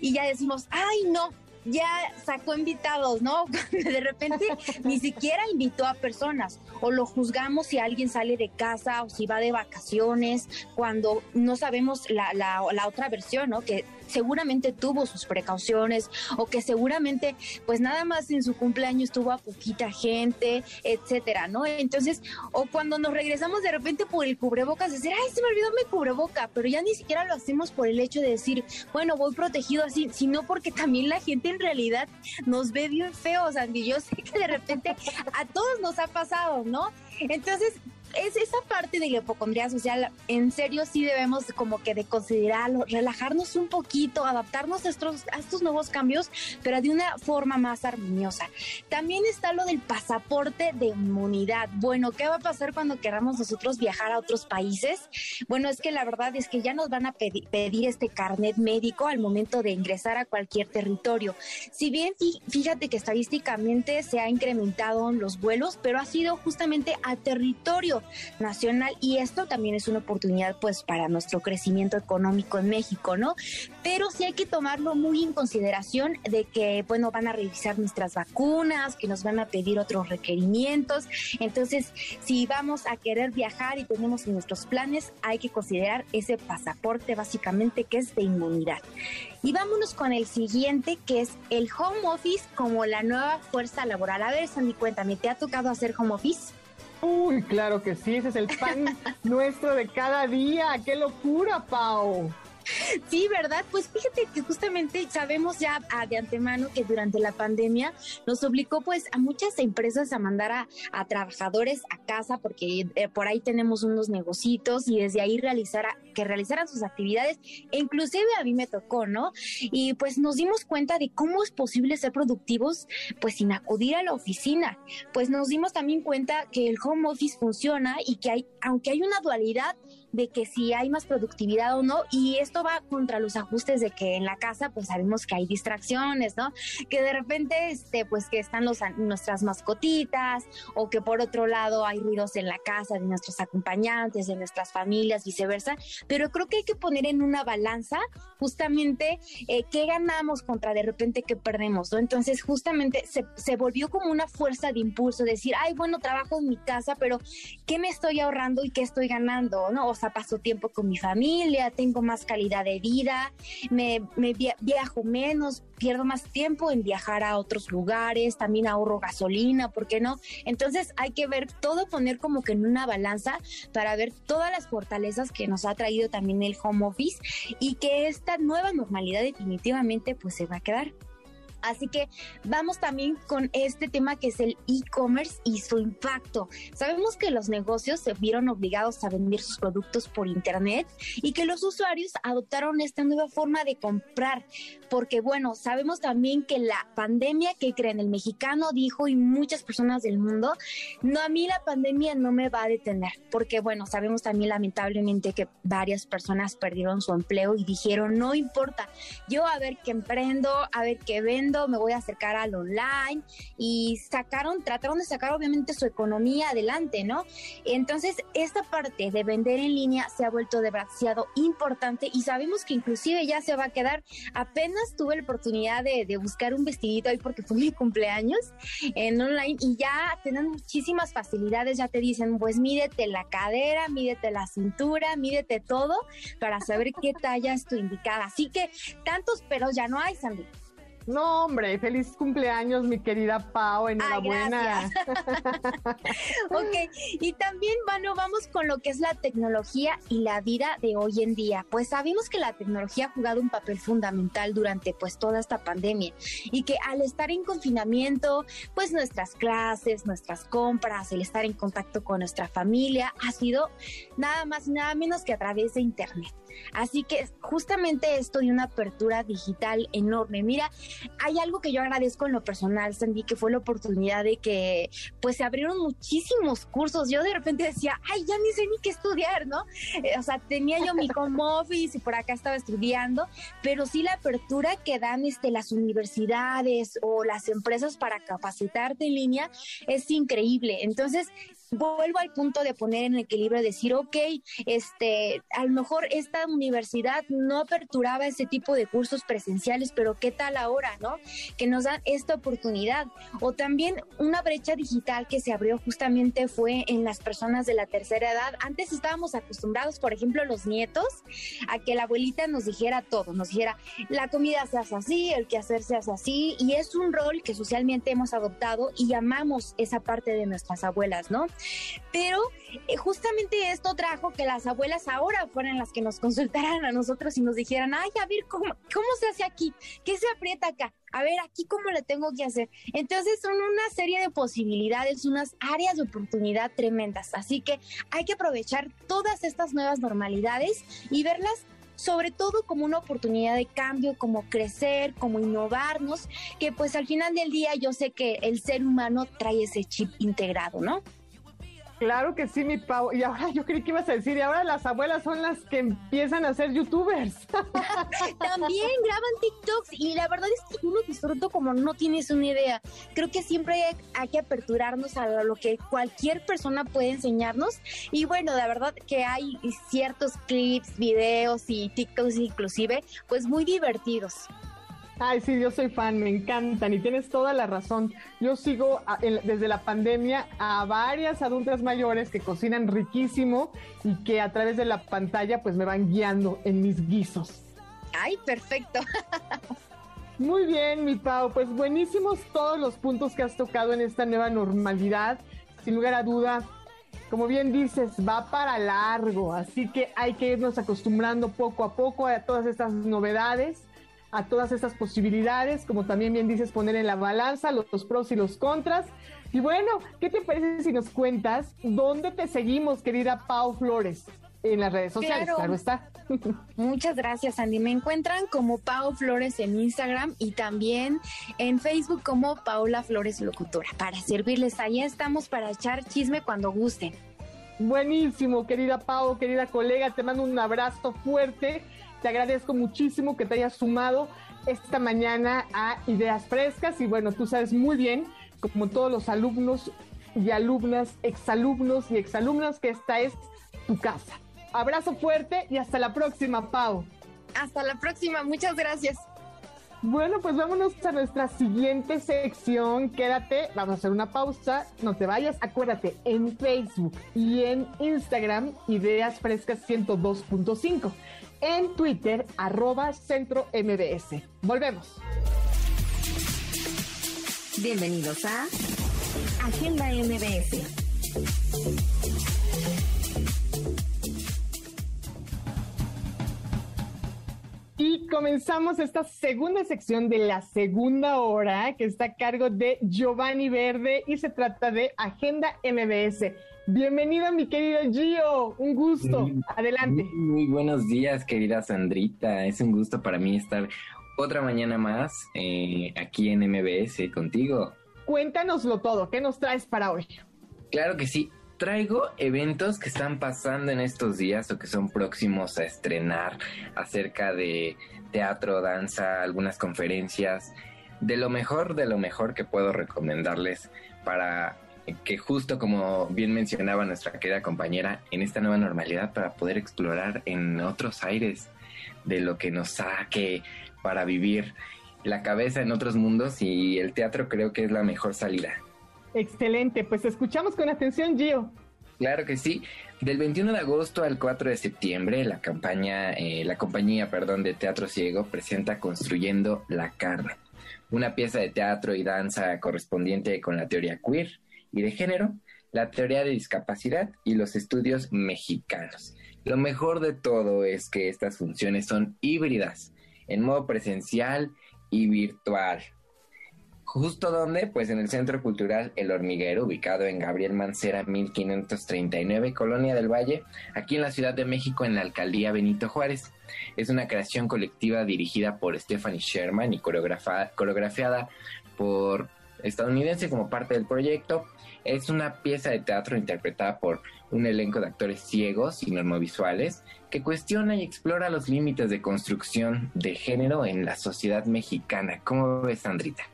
y ya decimos, ay, no, ya sacó invitados, ¿no? *laughs* de repente *laughs* ni siquiera invitó a personas o lo juzgamos si alguien sale de casa o si va de vacaciones cuando no sabemos la, la, la otra versión, ¿no? Que seguramente tuvo sus precauciones o que seguramente pues nada más en su cumpleaños tuvo a poquita gente, etcétera, ¿no? Entonces, o cuando nos regresamos de repente por el cubrebocas, decir, ay, se me olvidó mi cubreboca, pero ya ni siquiera lo hacemos por el hecho de decir, bueno, voy protegido así, sino porque también la gente en realidad nos ve bien feos, Andy. Yo sé que de repente a todos nos ha pasado, ¿no? Entonces, es esa parte de la hipocondría social, en serio sí debemos como que de considerarlo, relajarnos un poquito, adaptarnos a estos, a estos nuevos cambios, pero de una forma más armoniosa. También está lo del pasaporte de inmunidad. Bueno, ¿qué va a pasar cuando queramos nosotros viajar a otros países? Bueno, es que la verdad es que ya nos van a pedir, pedir este carnet médico al momento de ingresar a cualquier territorio. Si bien fíjate que estadísticamente se ha incrementado los vuelos, pero ha sido justamente a territorio nacional y esto también es una oportunidad pues para nuestro crecimiento económico en México, ¿no? Pero sí hay que tomarlo muy en consideración de que, bueno, van a revisar nuestras vacunas, que nos van a pedir otros requerimientos. Entonces, si vamos a querer viajar y tenemos en nuestros planes, hay que considerar ese pasaporte básicamente que es de inmunidad. Y vámonos con el siguiente, que es el home office como la nueva fuerza laboral. A ver, Sandy, cuéntame, ¿te ha tocado hacer home office? Uy, claro que sí, ese es el pan *laughs* nuestro de cada día. ¡Qué locura, Pau! Sí, ¿verdad? Pues fíjate que justamente sabemos ya ah, de antemano que durante la pandemia nos obligó pues a muchas empresas a mandar a, trabajadores a casa porque eh, por ahí tenemos unos negocios y desde ahí realizar que realizaran sus actividades e inclusive a mí me tocó, ¿no? Y pues nos dimos cuenta de cómo es posible ser productivos pues sin acudir a la oficina. Pues nos dimos también cuenta que el home office funciona y que hay, aunque hay una dualidad, de que si hay más productividad o no, y esto va contra los ajustes de que en la casa pues sabemos que hay distracciones, ¿no? Que de repente, este, pues que están los, nuestras mascotitas, o que por otro lado hay ruidos en la casa de nuestros acompañantes, de nuestras familias, viceversa, pero creo que hay que poner en una balanza justamente eh, qué ganamos contra de repente qué perdemos, ¿no? Entonces justamente se, se volvió como una fuerza de impulso, decir, ay, bueno, trabajo en mi casa, pero ¿qué me estoy ahorrando y qué estoy ganando, ¿no? O paso tiempo con mi familia, tengo más calidad de vida, me, viajo menos, pierdo más tiempo en viajar a otros lugares, también ahorro gasolina, ¿por qué no? Entonces hay que ver todo, poner como que en una balanza para ver todas las fortalezas que nos ha traído también el home office y que esta nueva normalidad definitivamente pues se va a quedar. Así que vamos también con este tema que es el e-commerce y su impacto. Sabemos que los negocios se vieron obligados a vender sus productos por internet y que los usuarios adoptaron esta nueva forma de comprar, porque bueno, sabemos también que la pandemia que creen el mexicano dijo y muchas personas del mundo, no a mí la pandemia no me va a detener, porque bueno, sabemos también lamentablemente que varias personas perdieron su empleo y dijeron, no importa, yo a ver qué emprendo, a ver qué vendo, me voy a acercar al online y sacaron, trataron de sacar obviamente su economía adelante, ¿no? Entonces, esta parte de vender en línea se ha vuelto demasiado importante y sabemos que inclusive ya se va a quedar. Apenas tuve la oportunidad de, de buscar un vestidito ahí porque fue mi cumpleaños en online y ya tienen muchísimas facilidades, ya te dicen, pues mídete la cadera, mídete la cintura, mídete todo para saber qué talla es tu indicada. Así que tantos peros ya no hay, Sandy. No, hombre, feliz cumpleaños, mi querida Pau, enhorabuena. *laughs* ok, y también, bueno, vamos con lo que es la tecnología y la vida de hoy en día. Pues sabemos que la tecnología ha jugado un papel fundamental durante pues toda esta pandemia y que al estar en confinamiento, pues nuestras clases, nuestras compras, el estar en contacto con nuestra familia ha sido nada más y nada menos que a través de internet. Así que justamente esto de una apertura digital enorme. Mira, hay algo que yo agradezco en lo personal, Sandy, que fue la oportunidad de que pues se abrieron muchísimos cursos. Yo de repente decía, ay, ya ni sé ni qué estudiar, ¿no? Eh, o sea, tenía yo mi home *laughs* office y por acá estaba estudiando, pero sí la apertura que dan este, las universidades o las empresas para capacitarte en línea es increíble. Entonces, vuelvo al punto de poner en equilibrio, decir, ok, este, a lo mejor esta universidad no aperturaba ese tipo de cursos presenciales, pero ¿qué tal ahora, no? Que nos dan esta oportunidad. O también una brecha digital que se abrió justamente fue en las personas de la tercera edad. Antes estábamos acostumbrados, por ejemplo, los nietos, a que la abuelita nos dijera todo, nos dijera, la comida se hace así, el quehacer se hace así, y es un rol que socialmente hemos adoptado y llamamos esa parte de nuestras abuelas, ¿no? Pero eh, justamente esto trajo que las abuelas ahora fueran las que nos consultaran a nosotros y nos dijeran, ay, a ver, ¿cómo, cómo se hace aquí? ¿Qué se aprieta acá? A ver, aquí cómo le tengo que hacer. Entonces son una serie de posibilidades, unas áreas de oportunidad tremendas. Así que hay que aprovechar todas estas nuevas normalidades y verlas sobre todo como una oportunidad de cambio, como crecer, como innovarnos, que pues al final del día yo sé que el ser humano trae ese chip integrado, ¿no? Claro que sí, mi Pau. Y ahora yo creí que ibas a decir, y ahora las abuelas son las que empiezan a ser youtubers. *laughs* También graban TikToks y la verdad es que uno disfruto como no tienes una idea. Creo que siempre hay que aperturarnos a lo que cualquier persona puede enseñarnos. Y bueno, la verdad que hay ciertos clips, videos y TikToks inclusive, pues muy divertidos. Ay, sí, yo soy fan, me encantan y tienes toda la razón. Yo sigo desde la pandemia a varias adultas mayores que cocinan riquísimo y que a través de la pantalla pues me van guiando en mis guisos. Ay, perfecto. *laughs* Muy bien, mi Pau, pues buenísimos todos los puntos que has tocado en esta nueva normalidad. Sin lugar a duda, como bien dices, va para largo, así que hay que irnos acostumbrando poco a poco a todas estas novedades a todas estas posibilidades, como también bien dices, poner en la balanza los, pros y los contras. Y bueno, ¿qué te parece si nos cuentas dónde te seguimos, querida Pau Flores? En las redes sociales, claro, está. *laughs* Muchas gracias, Andy. Me encuentran como Pau Flores en Instagram y también en Facebook como Paula Flores Locutora. Para servirles, ahí estamos para echar chisme cuando gusten. Buenísimo, querida Pau, querida colega, te mando un abrazo fuerte te agradezco muchísimo que te hayas sumado esta mañana a Ideas Frescas y bueno, tú sabes muy bien, como todos los alumnos y alumnas, exalumnos y exalumnas, que esta es tu casa. Abrazo fuerte y hasta la próxima, Pau. Hasta la próxima, muchas gracias. Bueno, pues vámonos a nuestra siguiente sección. Quédate, vamos a hacer una pausa, no te vayas. Acuérdate, en Facebook y en Instagram, Ideas Frescas 102.5 en Twitter, arroba Centro MBS. Volvemos. Bienvenidos a Agenda MBS. Y comenzamos esta segunda sección de la segunda hora que está a cargo de Giovanni Verde y se trata de Agenda MBS. Bienvenido, mi querido Gio. Un gusto. Adelante. Muy, buenos días, querida Sandrita. Es un gusto para mí estar otra mañana más eh, aquí en MBS contigo. Cuéntanoslo todo. ¿Qué nos traes para hoy? Claro que sí. Traigo eventos que están pasando en estos días o que son próximos a estrenar acerca de teatro, danza, algunas conferencias. De lo mejor, de lo mejor que puedo recomendarles para que justo como bien mencionaba nuestra querida compañera, en esta nueva normalidad para poder explorar en otros aires de lo que nos saque para vivir la cabeza en otros mundos y el teatro creo que es la mejor salida. Excelente, pues escuchamos con atención, Gio. Claro que sí. Del 21 de agosto al 4 de septiembre, la campaña, eh, la compañía, perdón, de Teatro Ciego presenta Construyendo la Carne, una pieza de teatro y danza correspondiente con la teoría queer y de género, la teoría de discapacidad y los estudios mexicanos. Lo mejor de todo es que estas funciones son híbridas, en modo presencial y virtual. Justo donde, pues en el Centro Cultural El Hormiguero, ubicado en Gabriel Mancera 1539, Colonia del Valle, aquí en la Ciudad de México, en la Alcaldía Benito Juárez. Es una creación colectiva dirigida por Stephanie Sherman y coreografiada por estadounidense como parte del proyecto. Es una pieza de teatro interpretada por un elenco de actores ciegos y normovisuales que cuestiona y explora los límites de construcción de género en la sociedad mexicana. ¿Cómo ves, Sandrita?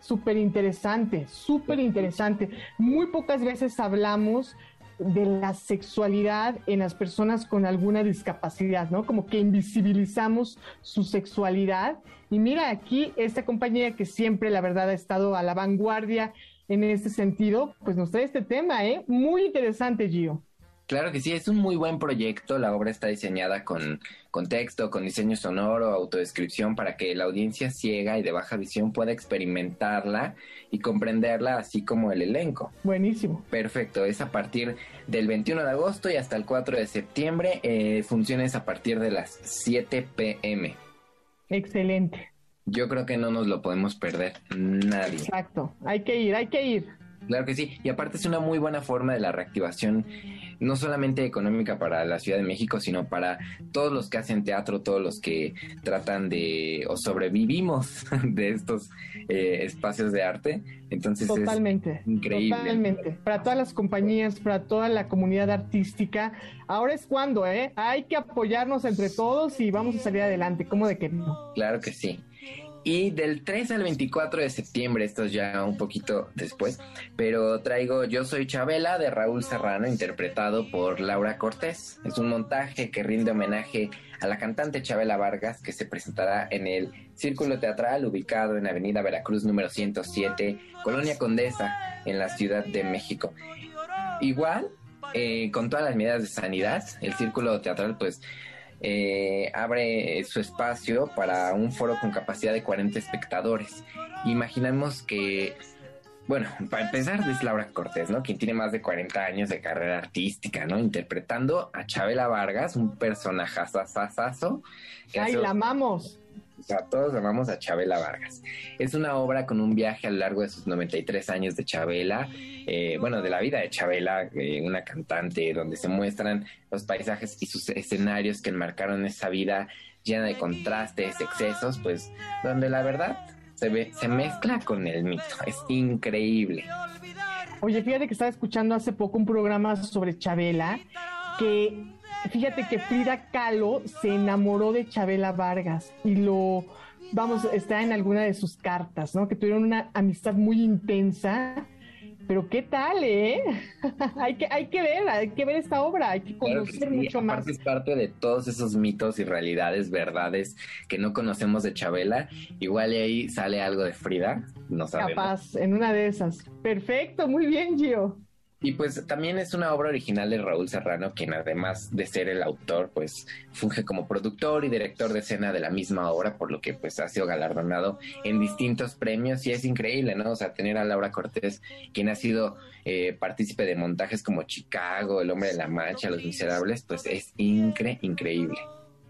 Súper interesante, súper interesante. Muy pocas veces hablamos de la sexualidad en las personas con alguna discapacidad, ¿no? Como que invisibilizamos su sexualidad. Y mira, aquí esta compañía que siempre, la verdad, ha estado a la vanguardia en este sentido, pues nos trae este tema, ¿eh? Muy interesante, Gio. Claro que sí, es un muy buen proyecto. La obra está diseñada con, con, texto, con diseño sonoro, autodescripción, para que la audiencia ciega y de baja visión pueda experimentarla y comprenderla, así como el elenco. Buenísimo. Perfecto, es a partir del 21 de agosto y hasta el 4 de septiembre. Eh, funciones a partir de las 7 pm. Excelente. Yo creo que no nos lo podemos perder nadie. Exacto, hay que ir, hay que ir. Claro que sí, y aparte es una muy buena forma de la reactivación, no solamente económica para la Ciudad de México, sino para todos los que hacen teatro, todos los que tratan de o sobrevivimos *laughs* de estos eh, espacios de arte. Entonces totalmente, es increíble. Totalmente, para todas las compañías, para toda la comunidad artística, ahora es cuando, ¿eh? Hay que apoyarnos entre todos y vamos a salir adelante, ¿cómo de que no? Claro que sí. Y del 3 al 24 de septiembre, esto es ya un poquito después, pero traigo Yo Soy Chabela de Raúl Serrano, interpretado por Laura Cortés. Es un montaje que rinde homenaje a la cantante Chabela Vargas, que se presentará en el Círculo Teatral, ubicado en Avenida Veracruz número 107, Colonia Condesa, en la Ciudad de México. Igual, eh, con todas las medidas de sanidad, el Círculo Teatral, pues eh, abre su espacio para un foro con capacidad de 40 espectadores. Imaginamos que, bueno, para empezar es Laura Cortés, ¿no? Quien tiene más de 40 años de carrera artística, ¿no? Interpretando a Chabela Vargas, un personaje sasasazo. ¡Ay, la amamos! Todos amamos a Chabela Vargas. Es una obra con un viaje a lo largo de sus 93 años de Chabela, eh, bueno, de la vida de Chabela, eh, una cantante, donde se muestran los paisajes y sus escenarios que enmarcaron esa vida llena de contrastes, excesos, pues donde la verdad se, ve, se mezcla con el mito. Es increíble. Oye, fíjate que estaba escuchando hace poco un programa sobre Chabela que fíjate que Frida Kahlo se enamoró de Chabela Vargas y lo, vamos, está en alguna de sus cartas, ¿no? Que tuvieron una amistad muy intensa. Pero qué tal, ¿eh? *laughs* hay, que, hay que ver, hay que ver esta obra, hay que conocer mucho más. Es parte de todos esos mitos y realidades, verdades que no conocemos de Chabela. Igual ahí sale algo de Frida, no sabemos. Capaz, en una de esas. Perfecto, muy bien, Gio. Y pues también es una obra original de Raúl Serrano, quien además de ser el autor, pues funge como productor y director de escena de la misma obra, por lo que pues ha sido galardonado en distintos premios y es increíble, ¿no? O sea, tener a Laura Cortés, quien ha sido eh, partícipe de montajes como Chicago, El Hombre de la Mancha, Los Miserables, pues es incre increíble.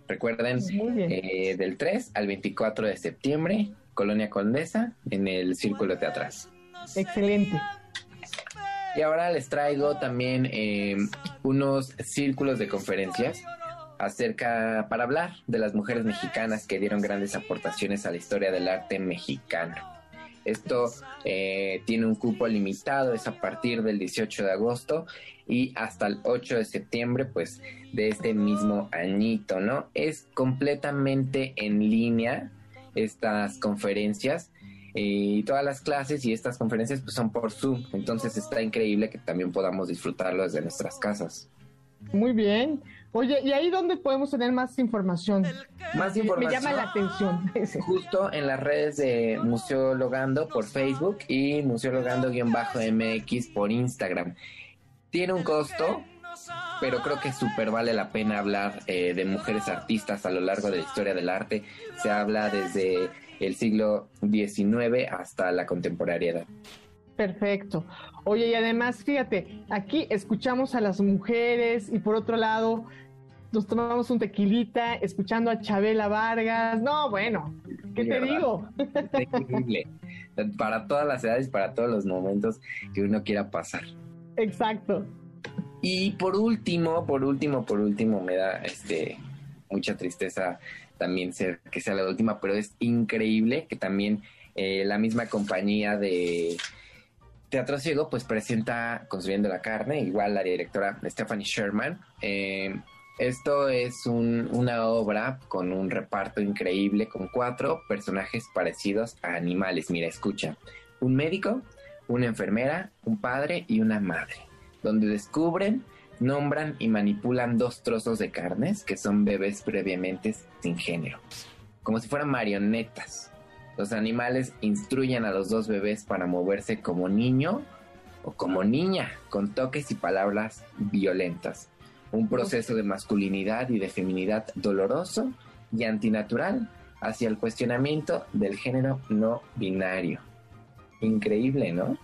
Recuerden, eh, del 3 al 24 de septiembre, Colonia Condesa, en el Círculo Teatral. Excelente. Y ahora les traigo también eh, unos círculos de conferencias acerca para hablar de las mujeres mexicanas que dieron grandes aportaciones a la historia del arte mexicano. Esto eh, tiene un cupo limitado, es a partir del 18 de agosto y hasta el 8 de septiembre, pues de este mismo añito, ¿no? Es completamente en línea estas conferencias y todas las clases y estas conferencias pues son por Zoom, entonces está increíble que también podamos disfrutarlo desde nuestras casas. Muy bien. Oye, ¿y ahí dónde podemos tener más información? Más información. Me llama la atención. *laughs* Justo en las redes de Museo Logando por Facebook y Museo Logando-MX por Instagram. Tiene un costo, pero creo que súper vale la pena hablar eh, de mujeres artistas a lo largo de la historia del arte. Se habla desde el siglo XIX hasta la contemporaneidad. Perfecto. Oye, y además, fíjate, aquí escuchamos a las mujeres y por otro lado nos tomamos un tequilita escuchando a Chabela Vargas. No, bueno, ¿qué te digo? Increíble. Para todas las edades, para todos los momentos que uno quiera pasar. Exacto. Y por último, por último, por último, me da este mucha tristeza también ser que sea la última, pero es increíble que también eh, la misma compañía de Teatro Ciego pues presenta Construyendo la Carne, igual la directora Stephanie Sherman. Eh, esto es una obra con un reparto increíble, con cuatro personajes parecidos a animales. Mira, escucha. Un médico, una enfermera, un padre y una madre, donde descubren, nombran y manipulan dos trozos de carnes que son bebés previamente sin género, como si fueran marionetas. Los animales instruyen a los dos bebés para moverse como niño o como niña, con toques y palabras violentas un proceso de masculinidad y de feminidad doloroso y antinatural hacia el cuestionamiento del género no binario. Increíble, ¿no?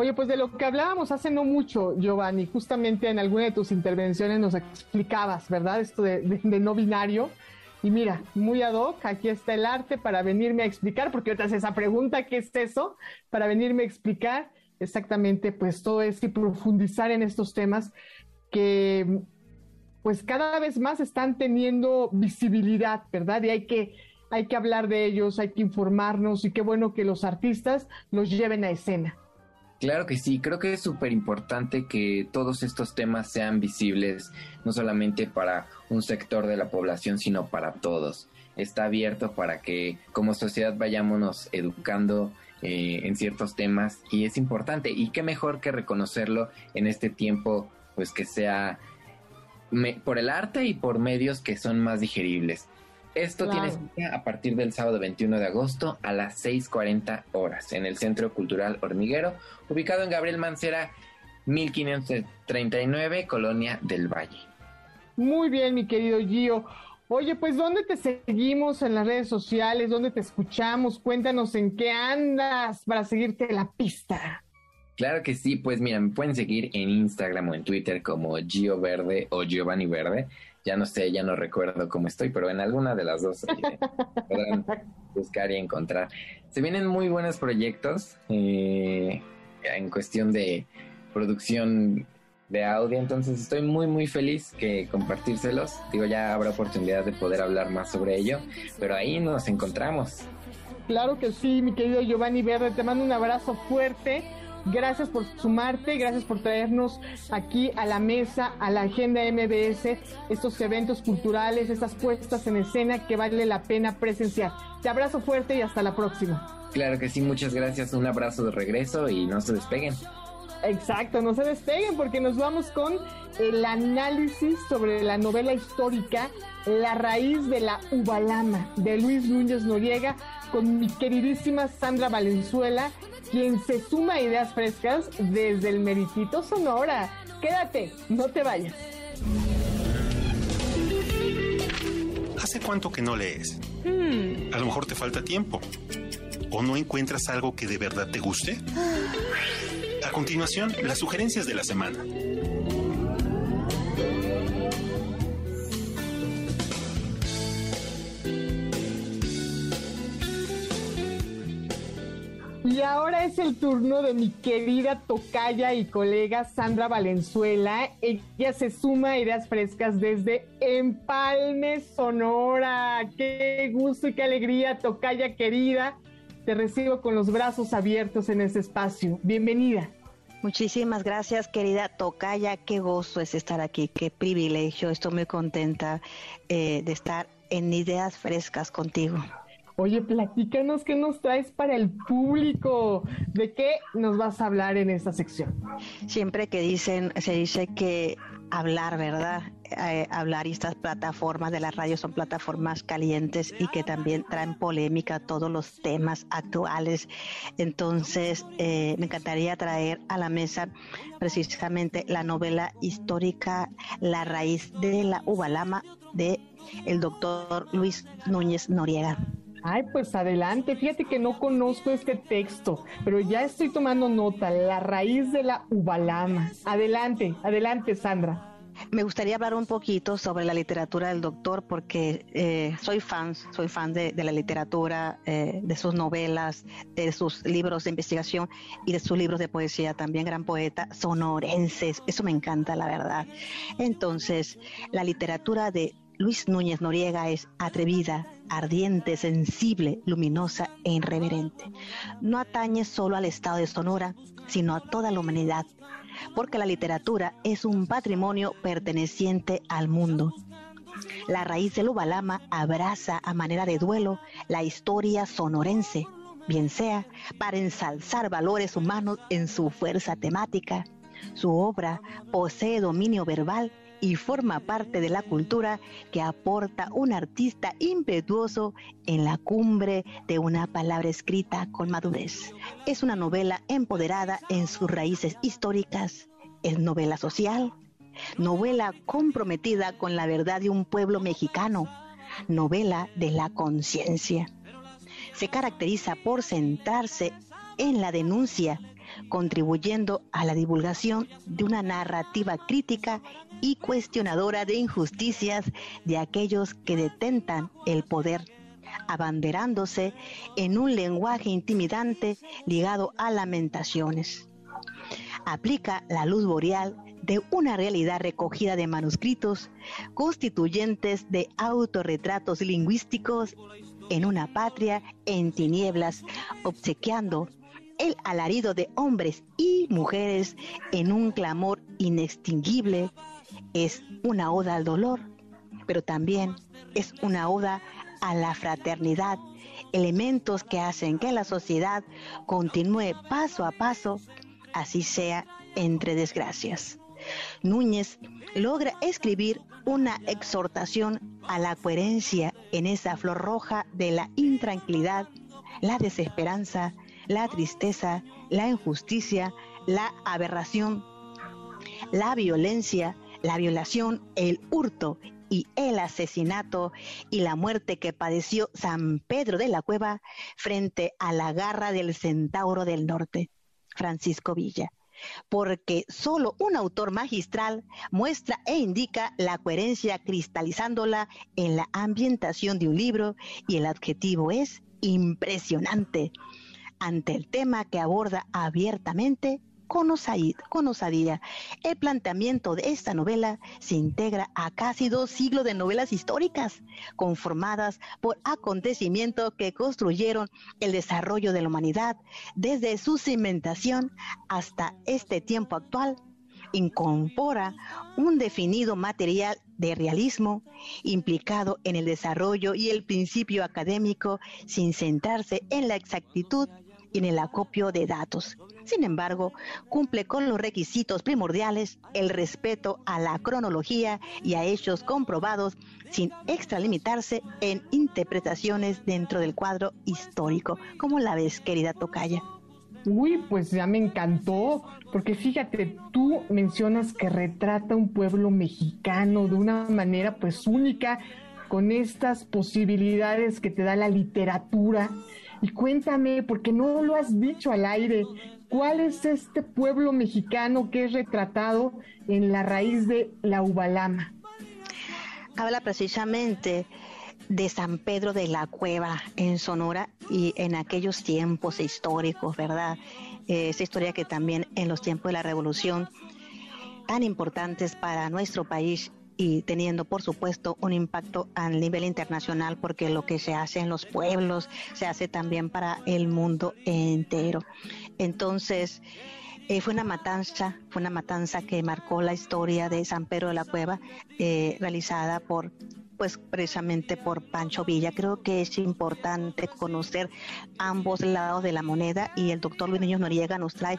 Oye, pues de lo que hablábamos hace no mucho, Giovanni, justamente en alguna de tus intervenciones nos explicabas, ¿verdad? Esto de, no binario. Y mira, muy ad hoc, aquí está el arte para venirme a explicar, porque ahorita esa pregunta, ¿qué es eso? Para venirme a explicar exactamente pues todo esto y profundizar en estos temas que pues cada vez más están teniendo visibilidad, ¿verdad? Y hay que, hay que hablar de ellos, hay que informarnos y qué bueno que los artistas los lleven a escena. Claro que sí, creo que es súper importante que todos estos temas sean visibles, no solamente para un sector de la población, sino para todos. Está abierto para que como sociedad vayámonos educando eh, en ciertos temas y es importante. Y qué mejor que reconocerlo en este tiempo pues que sea por el arte y por medios que son más digeribles. Esto tiene tiene a partir del sábado 21 de agosto a las 6.40 horas en el Centro Cultural Hormiguero, ubicado en Gabriel Mancera, 1539, Colonia del Valle. Muy bien, mi querido Gio. Oye, pues ¿dónde te seguimos en las redes sociales? ¿Dónde te escuchamos? Cuéntanos en qué andas para seguirte la pista. Claro que sí, pues mira, me pueden seguir en Instagram o en Twitter como Gio Verde o Giovanni Verde. Ya no sé, ya no recuerdo cómo estoy, pero en alguna de las dos eh, *laughs* podrán buscar y encontrar. Se vienen muy buenos proyectos eh, en cuestión de producción de audio, entonces estoy muy muy feliz que compartírselos. Digo, ya habrá oportunidad de poder hablar más sobre ello, pero ahí nos encontramos. Claro que sí, mi querido Giovanni Verde, te mando un abrazo fuerte Gracias por sumarte, gracias por traernos aquí a la mesa, a la agenda MBS, estos eventos culturales, estas puestas en escena que vale la pena presenciar. Te abrazo fuerte y hasta la próxima. Claro que sí, muchas gracias, un abrazo de regreso y no se despeguen. Exacto, no se despeguen porque nos vamos con el análisis sobre la novela histórica La raíz de la Ubalama de Luis Núñez Noriega con mi queridísima Sandra Valenzuela quien se suma a ideas frescas desde el Meritito Sonora. Quédate, no te vayas. ¿Hace cuánto que no lees? Hmm. A lo mejor te falta tiempo. ¿O no encuentras algo que de verdad te guste? A continuación, las sugerencias de la semana. Y ahora es el turno de mi querida tocaya y colega Sandra Valenzuela. Ella se suma a Ideas Frescas desde Empalme, Sonora. Qué gusto y qué alegría, tocaya querida. Te recibo con los brazos abiertos en este espacio. Bienvenida. Muchísimas gracias, querida Tocaya. Qué gozo es estar aquí, qué privilegio. Estoy muy contenta eh, de estar en Ideas Frescas contigo. Oye, platícanos qué nos traes para el público. ¿De qué nos vas a hablar en esta sección? Siempre que dicen, se dice que hablar, ¿verdad? Eh, hablar y estas plataformas de la radio son plataformas calientes y que también traen polémica todos los temas actuales. Entonces, eh, me encantaría traer a la mesa precisamente la novela histórica La raíz de la Ubalama de el doctor Luis Núñez Noriega. Ay, pues adelante. Fíjate que no conozco este texto, pero ya estoy tomando nota. La raíz de la ubalama. Adelante, adelante, Sandra. Me gustaría hablar un poquito sobre la literatura del doctor porque eh, soy fan, soy fan de, la literatura, eh, de sus novelas, de sus libros de investigación y de sus libros de poesía, también gran poeta, sonorenses, eso me encanta la verdad. Entonces, la literatura de Luis Núñez Noriega es atrevida, ardiente, sensible, luminosa e irreverente. No atañe solo al estado de Sonora, sino a toda la humanidad, porque la literatura es un patrimonio perteneciente al mundo. La raíz del Ubalama abraza a manera de duelo la historia sonorense, bien sea para ensalzar valores humanos en su fuerza temática. Su obra posee dominio verbal y forma parte de la cultura que aporta un artista impetuoso en la cumbre de una palabra escrita con madurez. Es una novela empoderada en sus raíces históricas, es novela social, novela comprometida con la verdad de un pueblo mexicano, novela de la conciencia. Se caracteriza por centrarse en la denuncia contribuyendo a la divulgación de una narrativa crítica y cuestionadora de injusticias de aquellos que detentan el poder, abanderándose en un lenguaje intimidante ligado a lamentaciones. Aplica la luz boreal de una realidad recogida de manuscritos constituyentes de autorretratos lingüísticos en una patria en tinieblas, obsequiando el alarido de hombres y mujeres en un clamor inextinguible es una oda al dolor, pero también es una oda a la fraternidad, elementos que hacen que la sociedad continúe paso a paso, así sea entre desgracias. Núñez logra escribir una exhortación a la coherencia en esa flor roja de la intranquilidad, la desesperanza, la tristeza, la injusticia, la aberración, la violencia, la violación, el hurto y el asesinato y la muerte que padeció San Pedro de la Cueva frente a la garra del centauro del norte, Francisco Villa. Porque solo un autor magistral muestra e indica la coherencia cristalizándola en la ambientación de un libro y el adjetivo es impresionante ante el tema que aborda abiertamente con, osadía. El planteamiento de esta novela se integra a casi dos siglos de novelas históricas, conformadas por acontecimientos que construyeron el desarrollo de la humanidad desde su cimentación hasta este tiempo actual. Incorpora un definido material de realismo implicado en el desarrollo y el principio académico sin centrarse en la exactitud y en el acopio de datos. Sin embargo, cumple con los requisitos primordiales, el respeto a la cronología y a hechos comprobados sin extralimitarse en interpretaciones dentro del cuadro histórico. como la ves, querida Tocaya? Uy, pues ya me encantó, porque fíjate, tú mencionas que retrata un pueblo mexicano de una manera pues única, con estas posibilidades que te da la literatura y cuéntame, porque no lo has dicho al aire, ¿cuál es este pueblo mexicano que es retratado en la raíz de la Ubalama? Habla precisamente de San Pedro de la Cueva en Sonora y en aquellos tiempos históricos, ¿verdad? Esa historia que también en los tiempos de la revolución tan importantes para nuestro país y teniendo, por supuesto, un impacto a nivel internacional, porque lo que se hace en los pueblos se hace también para el mundo entero. Entonces, eh, fue una matanza, fue una matanza que marcó la historia de San Pedro de la Cueva, eh, realizada por pues precisamente por Pancho Villa. Creo que es importante conocer ambos lados de la moneda y el doctor Luis Niño Noriega nos trae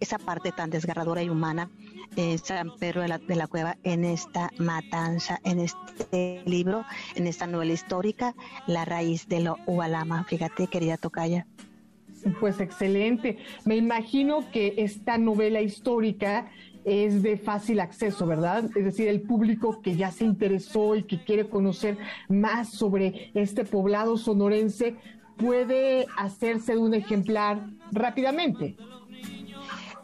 esa parte tan desgarradora y humana de San Pedro de la, de la Cueva en esta matanza, en este libro, en esta novela histórica, La raíz de lo Ubalama. Fíjate, querida Tocaya. Pues excelente. Me imagino que esta novela histórica es de fácil acceso, ¿verdad? Es decir, el público que ya se interesó y que quiere conocer más sobre este poblado sonorense puede hacerse de un ejemplar rápidamente.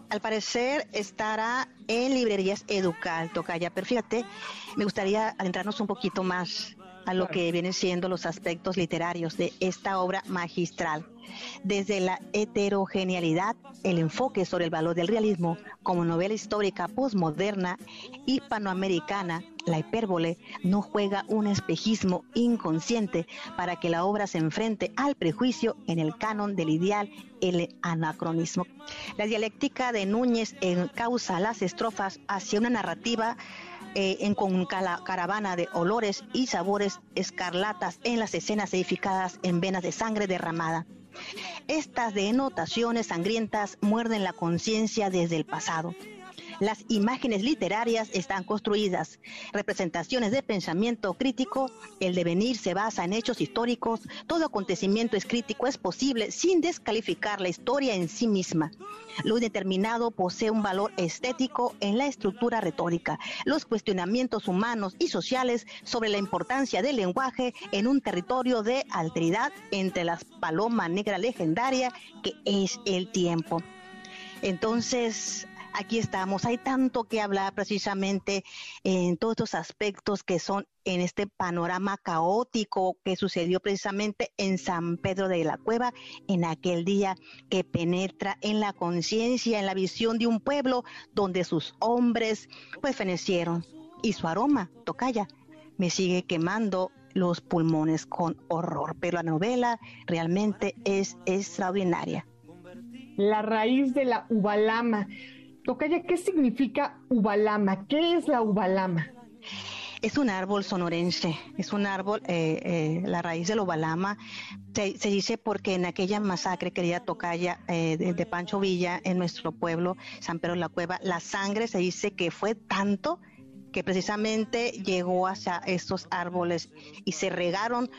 Al parecer estará en librerías Educal, Tocaya, pero fíjate, me gustaría adentrarnos un poquito más a lo que vienen siendo los aspectos literarios de esta obra magistral. Desde la heterogeneidad, el enfoque sobre el valor del realismo como novela histórica postmoderna hispanoamericana, la hipérbole no juega un espejismo inconsciente para que la obra se enfrente al prejuicio en el canon del ideal, el anacronismo. La dialéctica de Núñez encausa las estrofas hacia una narrativa eh, en con caravana de olores y sabores escarlatas en las escenas edificadas en venas de sangre derramada. Estas denotaciones sangrientas muerden la conciencia desde el pasado. Las imágenes literarias están construidas, representaciones de pensamiento crítico, el devenir se basa en hechos históricos, todo acontecimiento es crítico, es posible sin descalificar la historia en sí misma. Lo indeterminado posee un valor estético en la estructura retórica. Los cuestionamientos humanos y sociales sobre la importancia del lenguaje en un territorio de alteridad entre las paloma negra legendaria que es el tiempo. Entonces, aquí estamos. Hay tanto que hablar precisamente en todos estos aspectos que son en este panorama caótico que sucedió precisamente en San Pedro de la Cueva, en aquel día que penetra en la conciencia, en la visión de un pueblo donde sus hombres pues fenecieron y su aroma, tocaya, me sigue quemando los pulmones con horror, pero la novela realmente es extraordinaria. La raíz de la ubalama. Tocaya, ¿qué significa ubalama? ¿Qué es la ubalama? Es un árbol sonorense, es un árbol, eh, eh, la raíz del ubalama se, dice porque en aquella masacre, querida Tocaya, eh, de, Pancho Villa, en nuestro pueblo, San Pedro de la Cueva, la sangre se dice que fue tanto que precisamente llegó hacia estos árboles y se regaron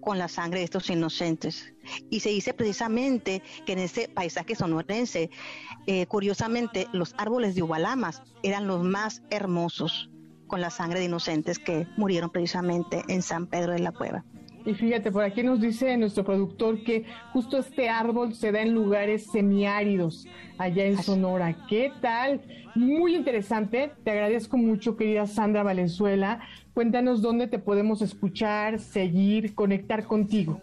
con la sangre de estos inocentes. Y se dice precisamente que en ese paisaje sonorense, eh, curiosamente, los árboles de Ubalamas eran los más hermosos con la sangre de inocentes que murieron precisamente en San Pedro de la Cueva. Y fíjate, por aquí nos dice nuestro productor que justo este árbol se da en lugares semiáridos allá en Sonora. ¿Qué tal? Muy interesante. Te agradezco mucho, querida Sandra Valenzuela. Cuéntanos dónde te podemos escuchar, seguir, conectar contigo.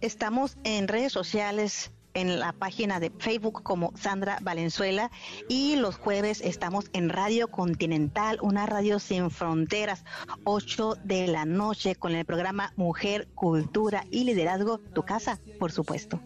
Estamos en redes sociales, en la página de Facebook como Sandra Valenzuela y los jueves estamos en Radio Continental, una radio sin fronteras, 8 de la noche con el programa Mujer, Cultura y Liderazgo, tu casa, por supuesto.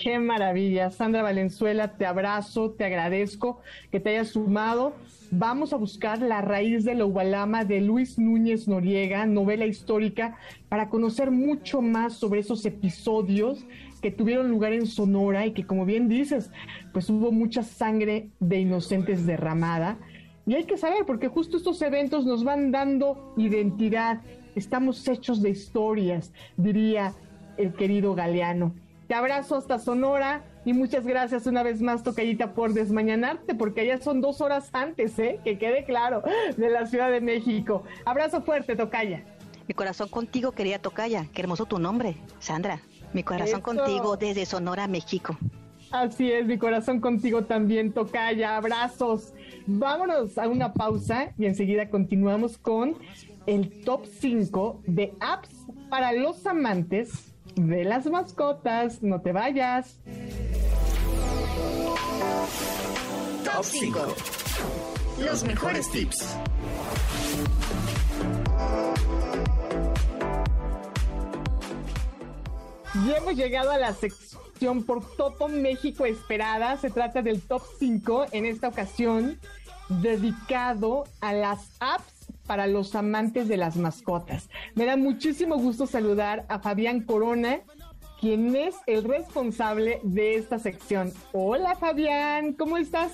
Qué maravilla, Sandra Valenzuela, te abrazo, te agradezco que te hayas sumado vamos a buscar la raíz de la Ubalama de Luis Núñez Noriega, novela histórica, para conocer mucho más sobre esos episodios que tuvieron lugar en Sonora y que, como bien dices, pues hubo mucha sangre de inocentes derramada. Y hay que saber, porque justo estos eventos nos van dando identidad. Estamos hechos de historias, diría el querido Galeano. Te abrazo hasta Sonora y muchas gracias una vez más, Tocayita, por desmañanarte, porque allá son dos horas antes, ¿eh? Que quede claro, de la Ciudad de México. Abrazo fuerte, Tocaya. Mi corazón contigo, querida Tocaya. Qué hermoso tu nombre, Sandra. Mi corazón contigo desde Sonora, México. Así es, mi corazón contigo también, Tocaya. Abrazos. Vámonos a una pausa y enseguida continuamos con el top 5 de apps para los amantes de las mascotas. No te vayas. Top 5. Los mejores tips. Y hemos llegado a la sección por Topo México esperada. Se trata del top 5 en esta ocasión dedicado a las apps para los amantes de las mascotas. Me da muchísimo gusto saludar a Fabián Corona, quien es el responsable de esta sección. Hola Fabián, ¿cómo estás?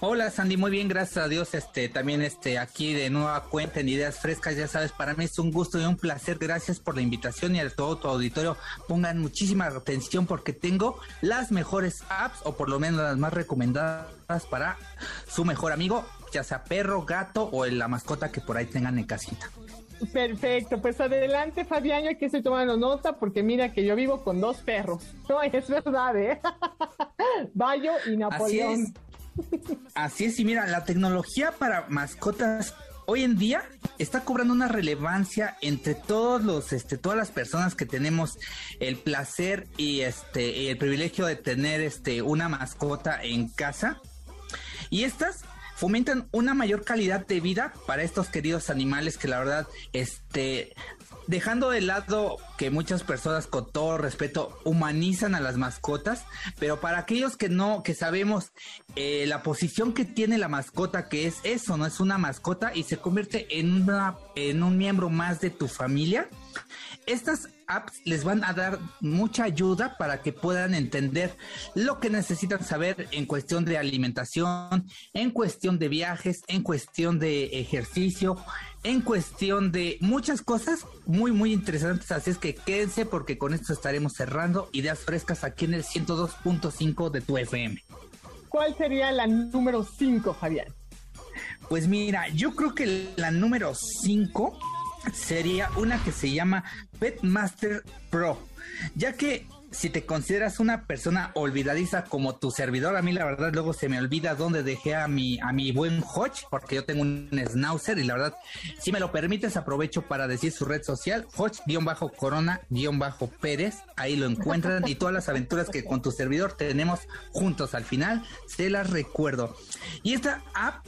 Hola Sandy, muy bien, gracias a Dios. Este, también este, aquí de nueva cuenta en Ideas Frescas, ya sabes, para mí es un gusto y un placer. Gracias por la invitación y a todo tu auditorio pongan muchísima atención porque tengo las mejores apps o por lo menos las más recomendadas para su mejor amigo, ya sea perro, gato o la mascota que por ahí tengan en casita. Perfecto, pues adelante Fabián, yo aquí estoy tomando nota porque mira que yo vivo con dos perros. *laughs* No, es verdad, ¿eh? *laughs* Bayo y Napoleón. Así es. Así es, y mira, la tecnología para mascotas hoy en día está cobrando una relevancia entre todos los, este, todas las personas que tenemos el placer y este, el privilegio de tener este, una mascota en casa. Y estas fomentan una mayor calidad de vida para estos queridos animales que la verdad, este, dejando de lado que muchas personas con todo respeto humanizan a las mascotas, pero para aquellos que no, que sabemos eh, la posición que tiene la mascota, que es eso, no es una mascota y se convierte en una, en un miembro más de tu familia, estas apps les van a dar mucha ayuda para que puedan entender lo que necesitan saber en cuestión de alimentación, en cuestión de viajes, en cuestión de ejercicio, en cuestión de muchas cosas muy, muy interesantes. Así es que quédense porque con esto estaremos cerrando ideas frescas aquí en el 102.5 de tu FM. ¿Cuál sería la número 5, Fabián? Pues mira, yo creo que la número 5 sería una que se llama Petmaster Pro, ya que si te consideras una persona olvidadiza como tu servidor, a mí la verdad luego se me olvida dónde dejé a mi, a mi buen Hodge, porque yo tengo un schnauzer y la verdad, si me lo permites, aprovecho para decir su red social, Hodge-Corona-Pérez, ahí lo encuentran y todas las aventuras que con tu servidor tenemos juntos al final, se las recuerdo. Y esta app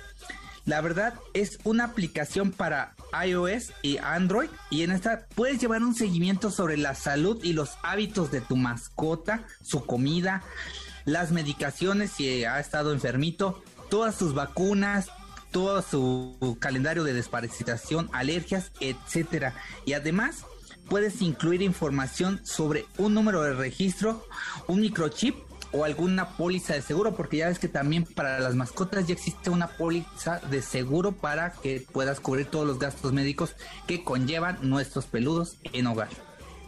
la verdad es una aplicación para iOS y Android y en esta puedes llevar un seguimiento sobre la salud y los hábitos de tu mascota, su comida, las medicaciones si ha estado enfermito, todas sus vacunas, todo su calendario de desparasitación, alergias, etcétera. Y además puedes incluir información sobre un número de registro, un microchip o alguna póliza de seguro, porque ya ves que también para las mascotas ya existe una póliza de seguro para que puedas cubrir todos los gastos médicos que conllevan nuestros peludos en hogar.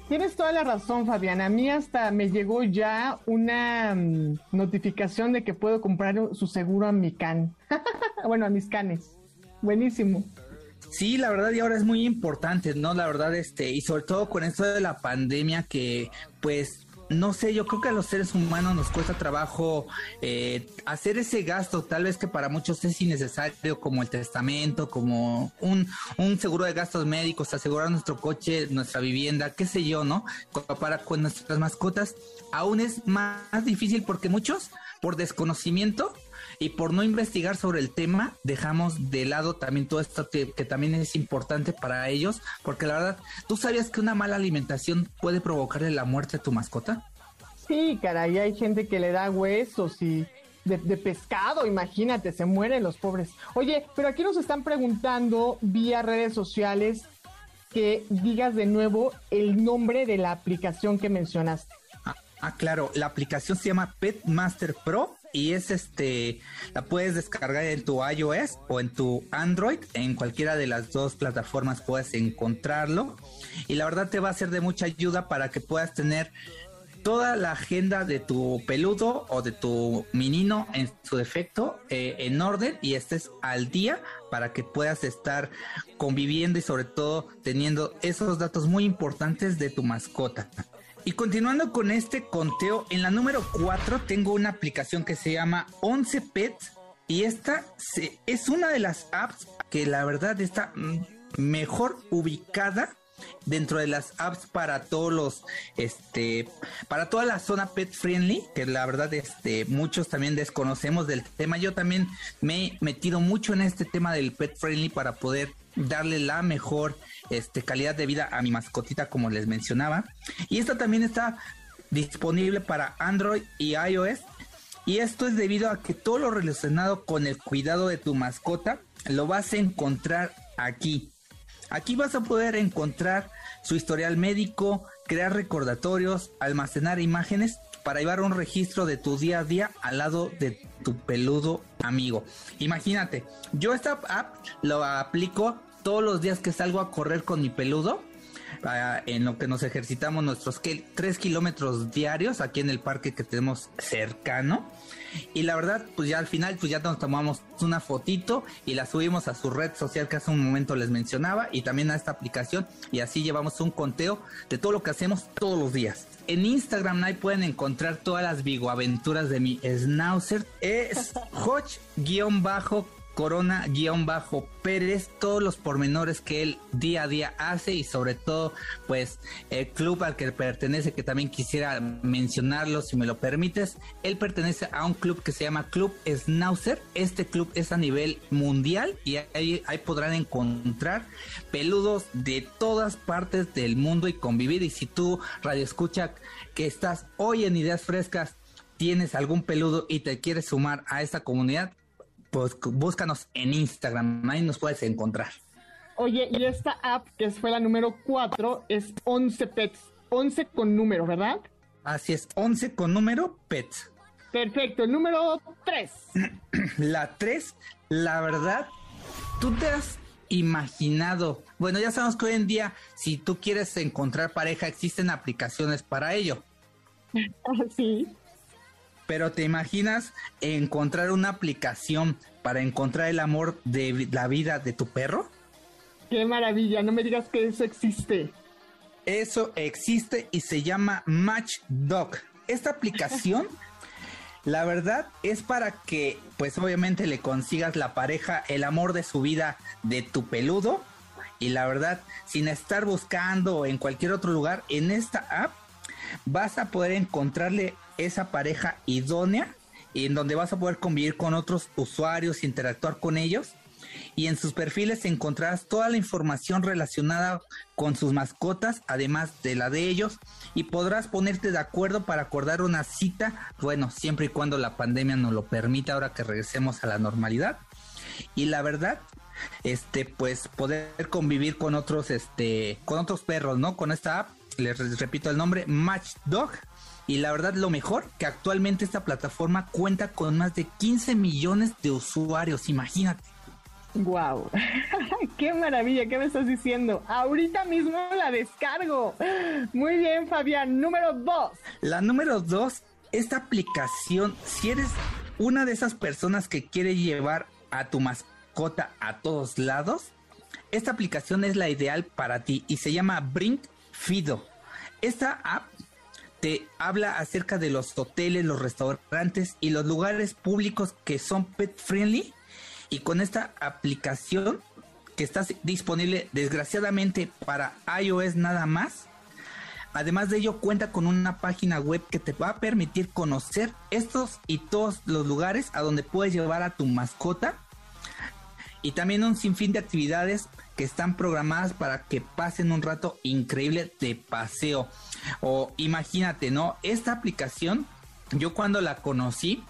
Tienes toda la razón, Fabián. A mí hasta me llegó ya una mm, notificación de que puedo comprar su seguro a mi can. *laughs* bueno, a mis canes. Buenísimo. Sí, la verdad y ahora es muy importante, ¿no? La verdad, este, y sobre todo con esto de la pandemia que pues no sé, yo creo que a los seres humanos nos cuesta trabajo eh, hacer ese gasto, tal vez que para muchos es innecesario, como el testamento, como un, un seguro de gastos médicos, asegurar nuestro coche, nuestra vivienda, qué sé yo, ¿no? Para con nuestras mascotas, aún es más difícil porque muchos, por desconocimiento, y por no investigar sobre el tema, dejamos de lado también todo esto que, que, también es importante para ellos, porque la verdad, ¿tú sabías que una mala alimentación puede provocarle la muerte a tu mascota? Sí, caray, hay gente que le da huesos y de, de, pescado, imagínate, se mueren los pobres. Oye, pero aquí nos están preguntando vía redes sociales que digas de nuevo el nombre de la aplicación que mencionaste. Ah, ah claro, la aplicación se llama Pet Master Pro y es este, la puedes descargar en tu iOS o en tu Android, en cualquiera de las dos plataformas puedes encontrarlo y la verdad te va a ser de mucha ayuda para que puedas tener toda la agenda de tu peludo o de tu menino en su defecto eh, en orden y estés al día para que puedas estar conviviendo y sobre todo teniendo esos datos muy importantes de tu mascota. Y continuando con este conteo, en la número 4 tengo una aplicación que se llama 11 Pets y esta es una de las apps que la verdad está mm, mejor ubicada dentro de las apps para todos los este para toda la zona pet friendly que la verdad este muchos también desconocemos del tema. Yo también me he metido mucho en este tema del pet friendly para poder darle la mejor este calidad de vida a mi mascotita como les mencionaba. Y esta también está disponible para Android y iOS. Y esto es debido a que todo lo relacionado con el cuidado de tu mascota lo vas a encontrar aquí Aquí vas a poder encontrar su historial médico, crear recordatorios, almacenar imágenes para llevar un registro de tu día a día al lado de tu peludo amigo. Imagínate, yo esta app lo aplico todos los días que salgo a correr con mi peludo. Ah, en lo que nos ejercitamos nuestros 3 kilómetros diarios aquí en el parque que tenemos cercano y la verdad, pues ya al final, pues ya nos tomamos una fotito y la subimos a su red social que hace un momento les mencionaba y también a esta aplicación y así llevamos un conteo de todo lo que hacemos todos los días. En Instagram ahí pueden encontrar todas las aventuras de mi schnauzer. Es *laughs* Hodge-bajo Corona-Pérez, todos los pormenores que él día a día hace y sobre todo, pues, el club al que pertenece, que también quisiera mencionarlo, si me lo permites, él pertenece a un club que se llama Club Schnauzer. Este club es a nivel mundial y ahí, ahí podrán encontrar peludos de todas partes del mundo y convivir. Y si tú, Radio Escucha, que estás hoy en Ideas Frescas, tienes algún peludo y te quieres sumar a esta comunidad, pues búscanos en Instagram, ahí nos puedes encontrar. Oye, y esta app, que fue la número 4, es 11 Pets, 11 con número, ¿verdad? Así es, 11 con número Pets. Perfecto, el número 3. *clears throat* La 3, la verdad, tú te has imaginado, bueno, ya sabemos que hoy en día, si tú quieres encontrar pareja, existen aplicaciones para ello. *laughs* sí pero te imaginas encontrar una aplicación para encontrar el amor de la vida de tu perro? Qué maravilla, no me digas que eso existe. Eso existe y se llama Matchdog. Esta aplicación, *laughs* la verdad, es para que, pues obviamente le consigas la pareja, el amor de su vida de tu peludo. Y la verdad, sin estar buscando en cualquier otro lugar, en esta app vas a poder encontrarle esa pareja idónea en donde vas a poder convivir con otros usuarios, interactuar con ellos y en sus perfiles encontrarás toda la información relacionada con sus mascotas, además de la de ellos, y podrás ponerte de acuerdo para acordar una cita, bueno, siempre y cuando la pandemia nos lo permita ahora que regresemos a la normalidad. Y la verdad, este, pues poder convivir con otros, este, con otros perros, ¿no? Con esta app, les repito el nombre, Matchdog y la verdad, lo mejor, que actualmente esta plataforma cuenta con más de 15 millones de usuarios, imagínate. Wow, *laughs* qué maravilla, ¿qué me estás diciendo? Ahorita mismo la descargo. Muy bien, Fabián, número dos. La número dos, esta aplicación, si eres una de esas personas que quiere llevar a tu mascota a todos lados, esta aplicación es la ideal para ti y se llama Brink Fido. Esta app te habla acerca de los hoteles, los restaurantes y los lugares públicos que son pet friendly. Y con esta aplicación que está disponible desgraciadamente para iOS nada más. Además de ello cuenta con una página web que te va a permitir conocer estos y todos los lugares a donde puedes llevar a tu mascota. Y también un sinfín de actividades que están programadas para que pasen un rato increíble de paseo. O imagínate, ¿no? Esta aplicación, yo cuando la conocí,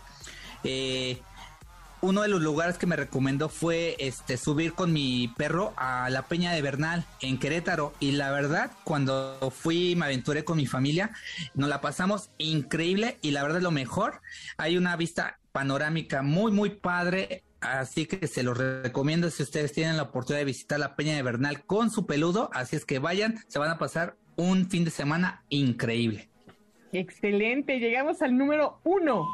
eh, uno de los lugares que me recomendó fue este subir con mi perro a la Peña de Bernal en Querétaro y la verdad cuando fui me aventuré con mi familia nos la pasamos increíble y la verdad lo mejor hay una vista panorámica muy muy padre Así que se los recomiendo si ustedes tienen la oportunidad de visitar la Peña de Bernal con su peludo. Así es que vayan, se van a pasar un fin de semana increíble. Excelente, llegamos al número uno.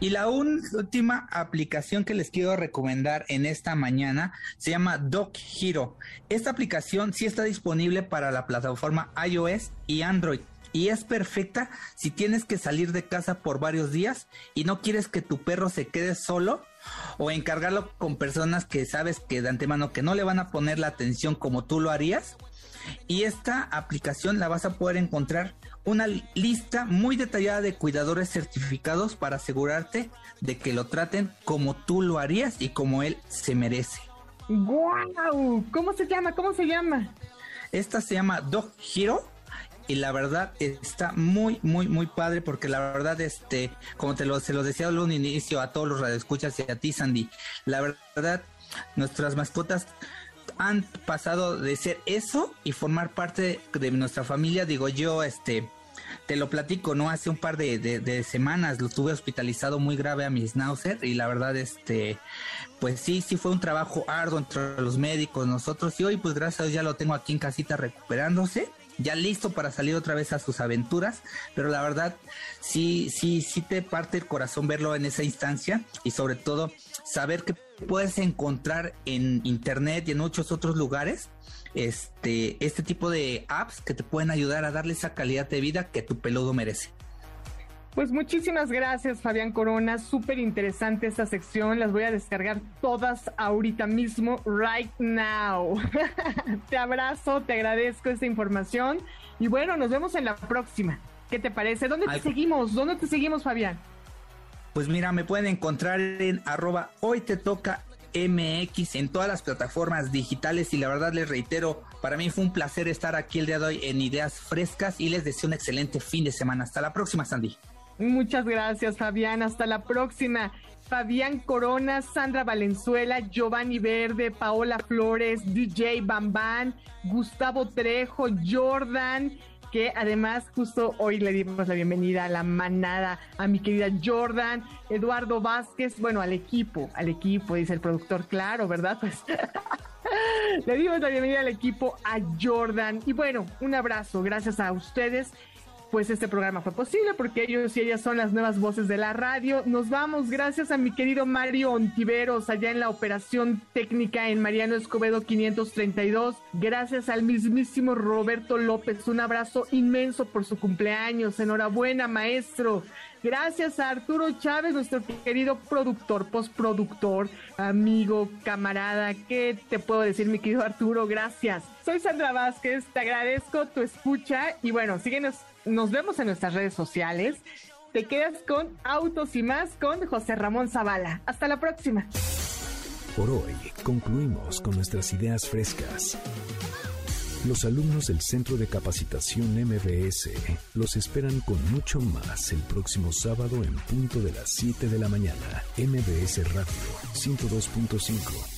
Y la última aplicación que les quiero recomendar en esta mañana se llama Doc Hero. Esta aplicación sí está disponible para la plataforma iOS y Android y es perfecta si tienes que salir de casa por varios días y no quieres que tu perro se quede solo o encargarlo con personas que sabes que de antemano que no le van a poner la atención como tú lo harías. Y esta aplicación la vas a poder encontrar una lista muy detallada de cuidadores certificados para asegurarte de que lo traten como tú lo harías y como él se merece. ¡Guau! ¿Cómo se llama? ¿Cómo se llama? Esta se llama Dog Hero y la verdad está muy muy muy padre porque la verdad este como te lo se los decía al inicio a todos los radioescuchas y a ti Sandy la verdad nuestras mascotas han pasado de ser eso y formar parte de nuestra familia digo yo este te lo platico, ¿no? Hace un par de, semanas lo tuve hospitalizado muy grave a mi schnauzer y la verdad, este, pues sí, sí fue un trabajo arduo entre los médicos, nosotros y hoy pues gracias a Dios ya lo tengo aquí en casita recuperándose ya listo para salir otra vez a sus aventuras, pero la verdad sí, sí, sí te parte el corazón verlo en esa instancia y sobre todo saber que puedes encontrar en internet y en muchos otros lugares este, este tipo de apps que te pueden ayudar a darle esa calidad de vida que tu peludo merece. Pues muchísimas gracias, Fabián Corona. Súper interesante esta sección. Las voy a descargar todas ahorita mismo, right now. *laughs* te abrazo, te agradezco esta información. Y bueno, nos vemos en la próxima. ¿Qué te parece? ¿Dónde te seguimos? ¿Dónde te seguimos, Fabián? Pues mira, me pueden encontrar en arroba hoy te toca MX en todas las plataformas digitales y la verdad les reitero, para mí fue un placer estar aquí el día de hoy en Ideas Frescas y les deseo un excelente fin de semana. Hasta la próxima, Sandy. Muchas gracias, Fabián. Hasta la próxima. Fabián Corona, Sandra Valenzuela, Giovanni Verde, Paola Flores, DJ Bambán, Gustavo Trejo, Jordan, que además justo hoy le dimos la bienvenida a la manada a mi querida Jordan, Eduardo Vázquez, bueno, al equipo, al equipo, dice el productor, claro, ¿verdad? *laughs* Pues *laughs* le dimos la bienvenida al equipo a Jordan. Y bueno, un abrazo, gracias a ustedes pues este programa fue posible porque ellos y ellas son las nuevas voces de la radio. Nos vamos gracias a mi querido Mario Ontiveros allá en la operación técnica en Mariano Escobedo 532. Gracias al mismísimo Roberto López. Un abrazo inmenso por su cumpleaños. Enhorabuena, maestro. Gracias a Arturo Chávez, nuestro querido productor, postproductor, amigo, camarada. ¿Qué te puedo decir, mi querido Arturo? Gracias. Soy Sandra Vázquez, te agradezco tu escucha y bueno, síguenos nos vemos en nuestras redes sociales. Te quedas con Autos y más con José Ramón Zavala. Hasta la próxima. Por hoy concluimos con nuestras ideas frescas. Los alumnos del Centro de Capacitación MBS los esperan con mucho más el próximo sábado en punto de las 7 de la mañana. MBS Radio 102.5.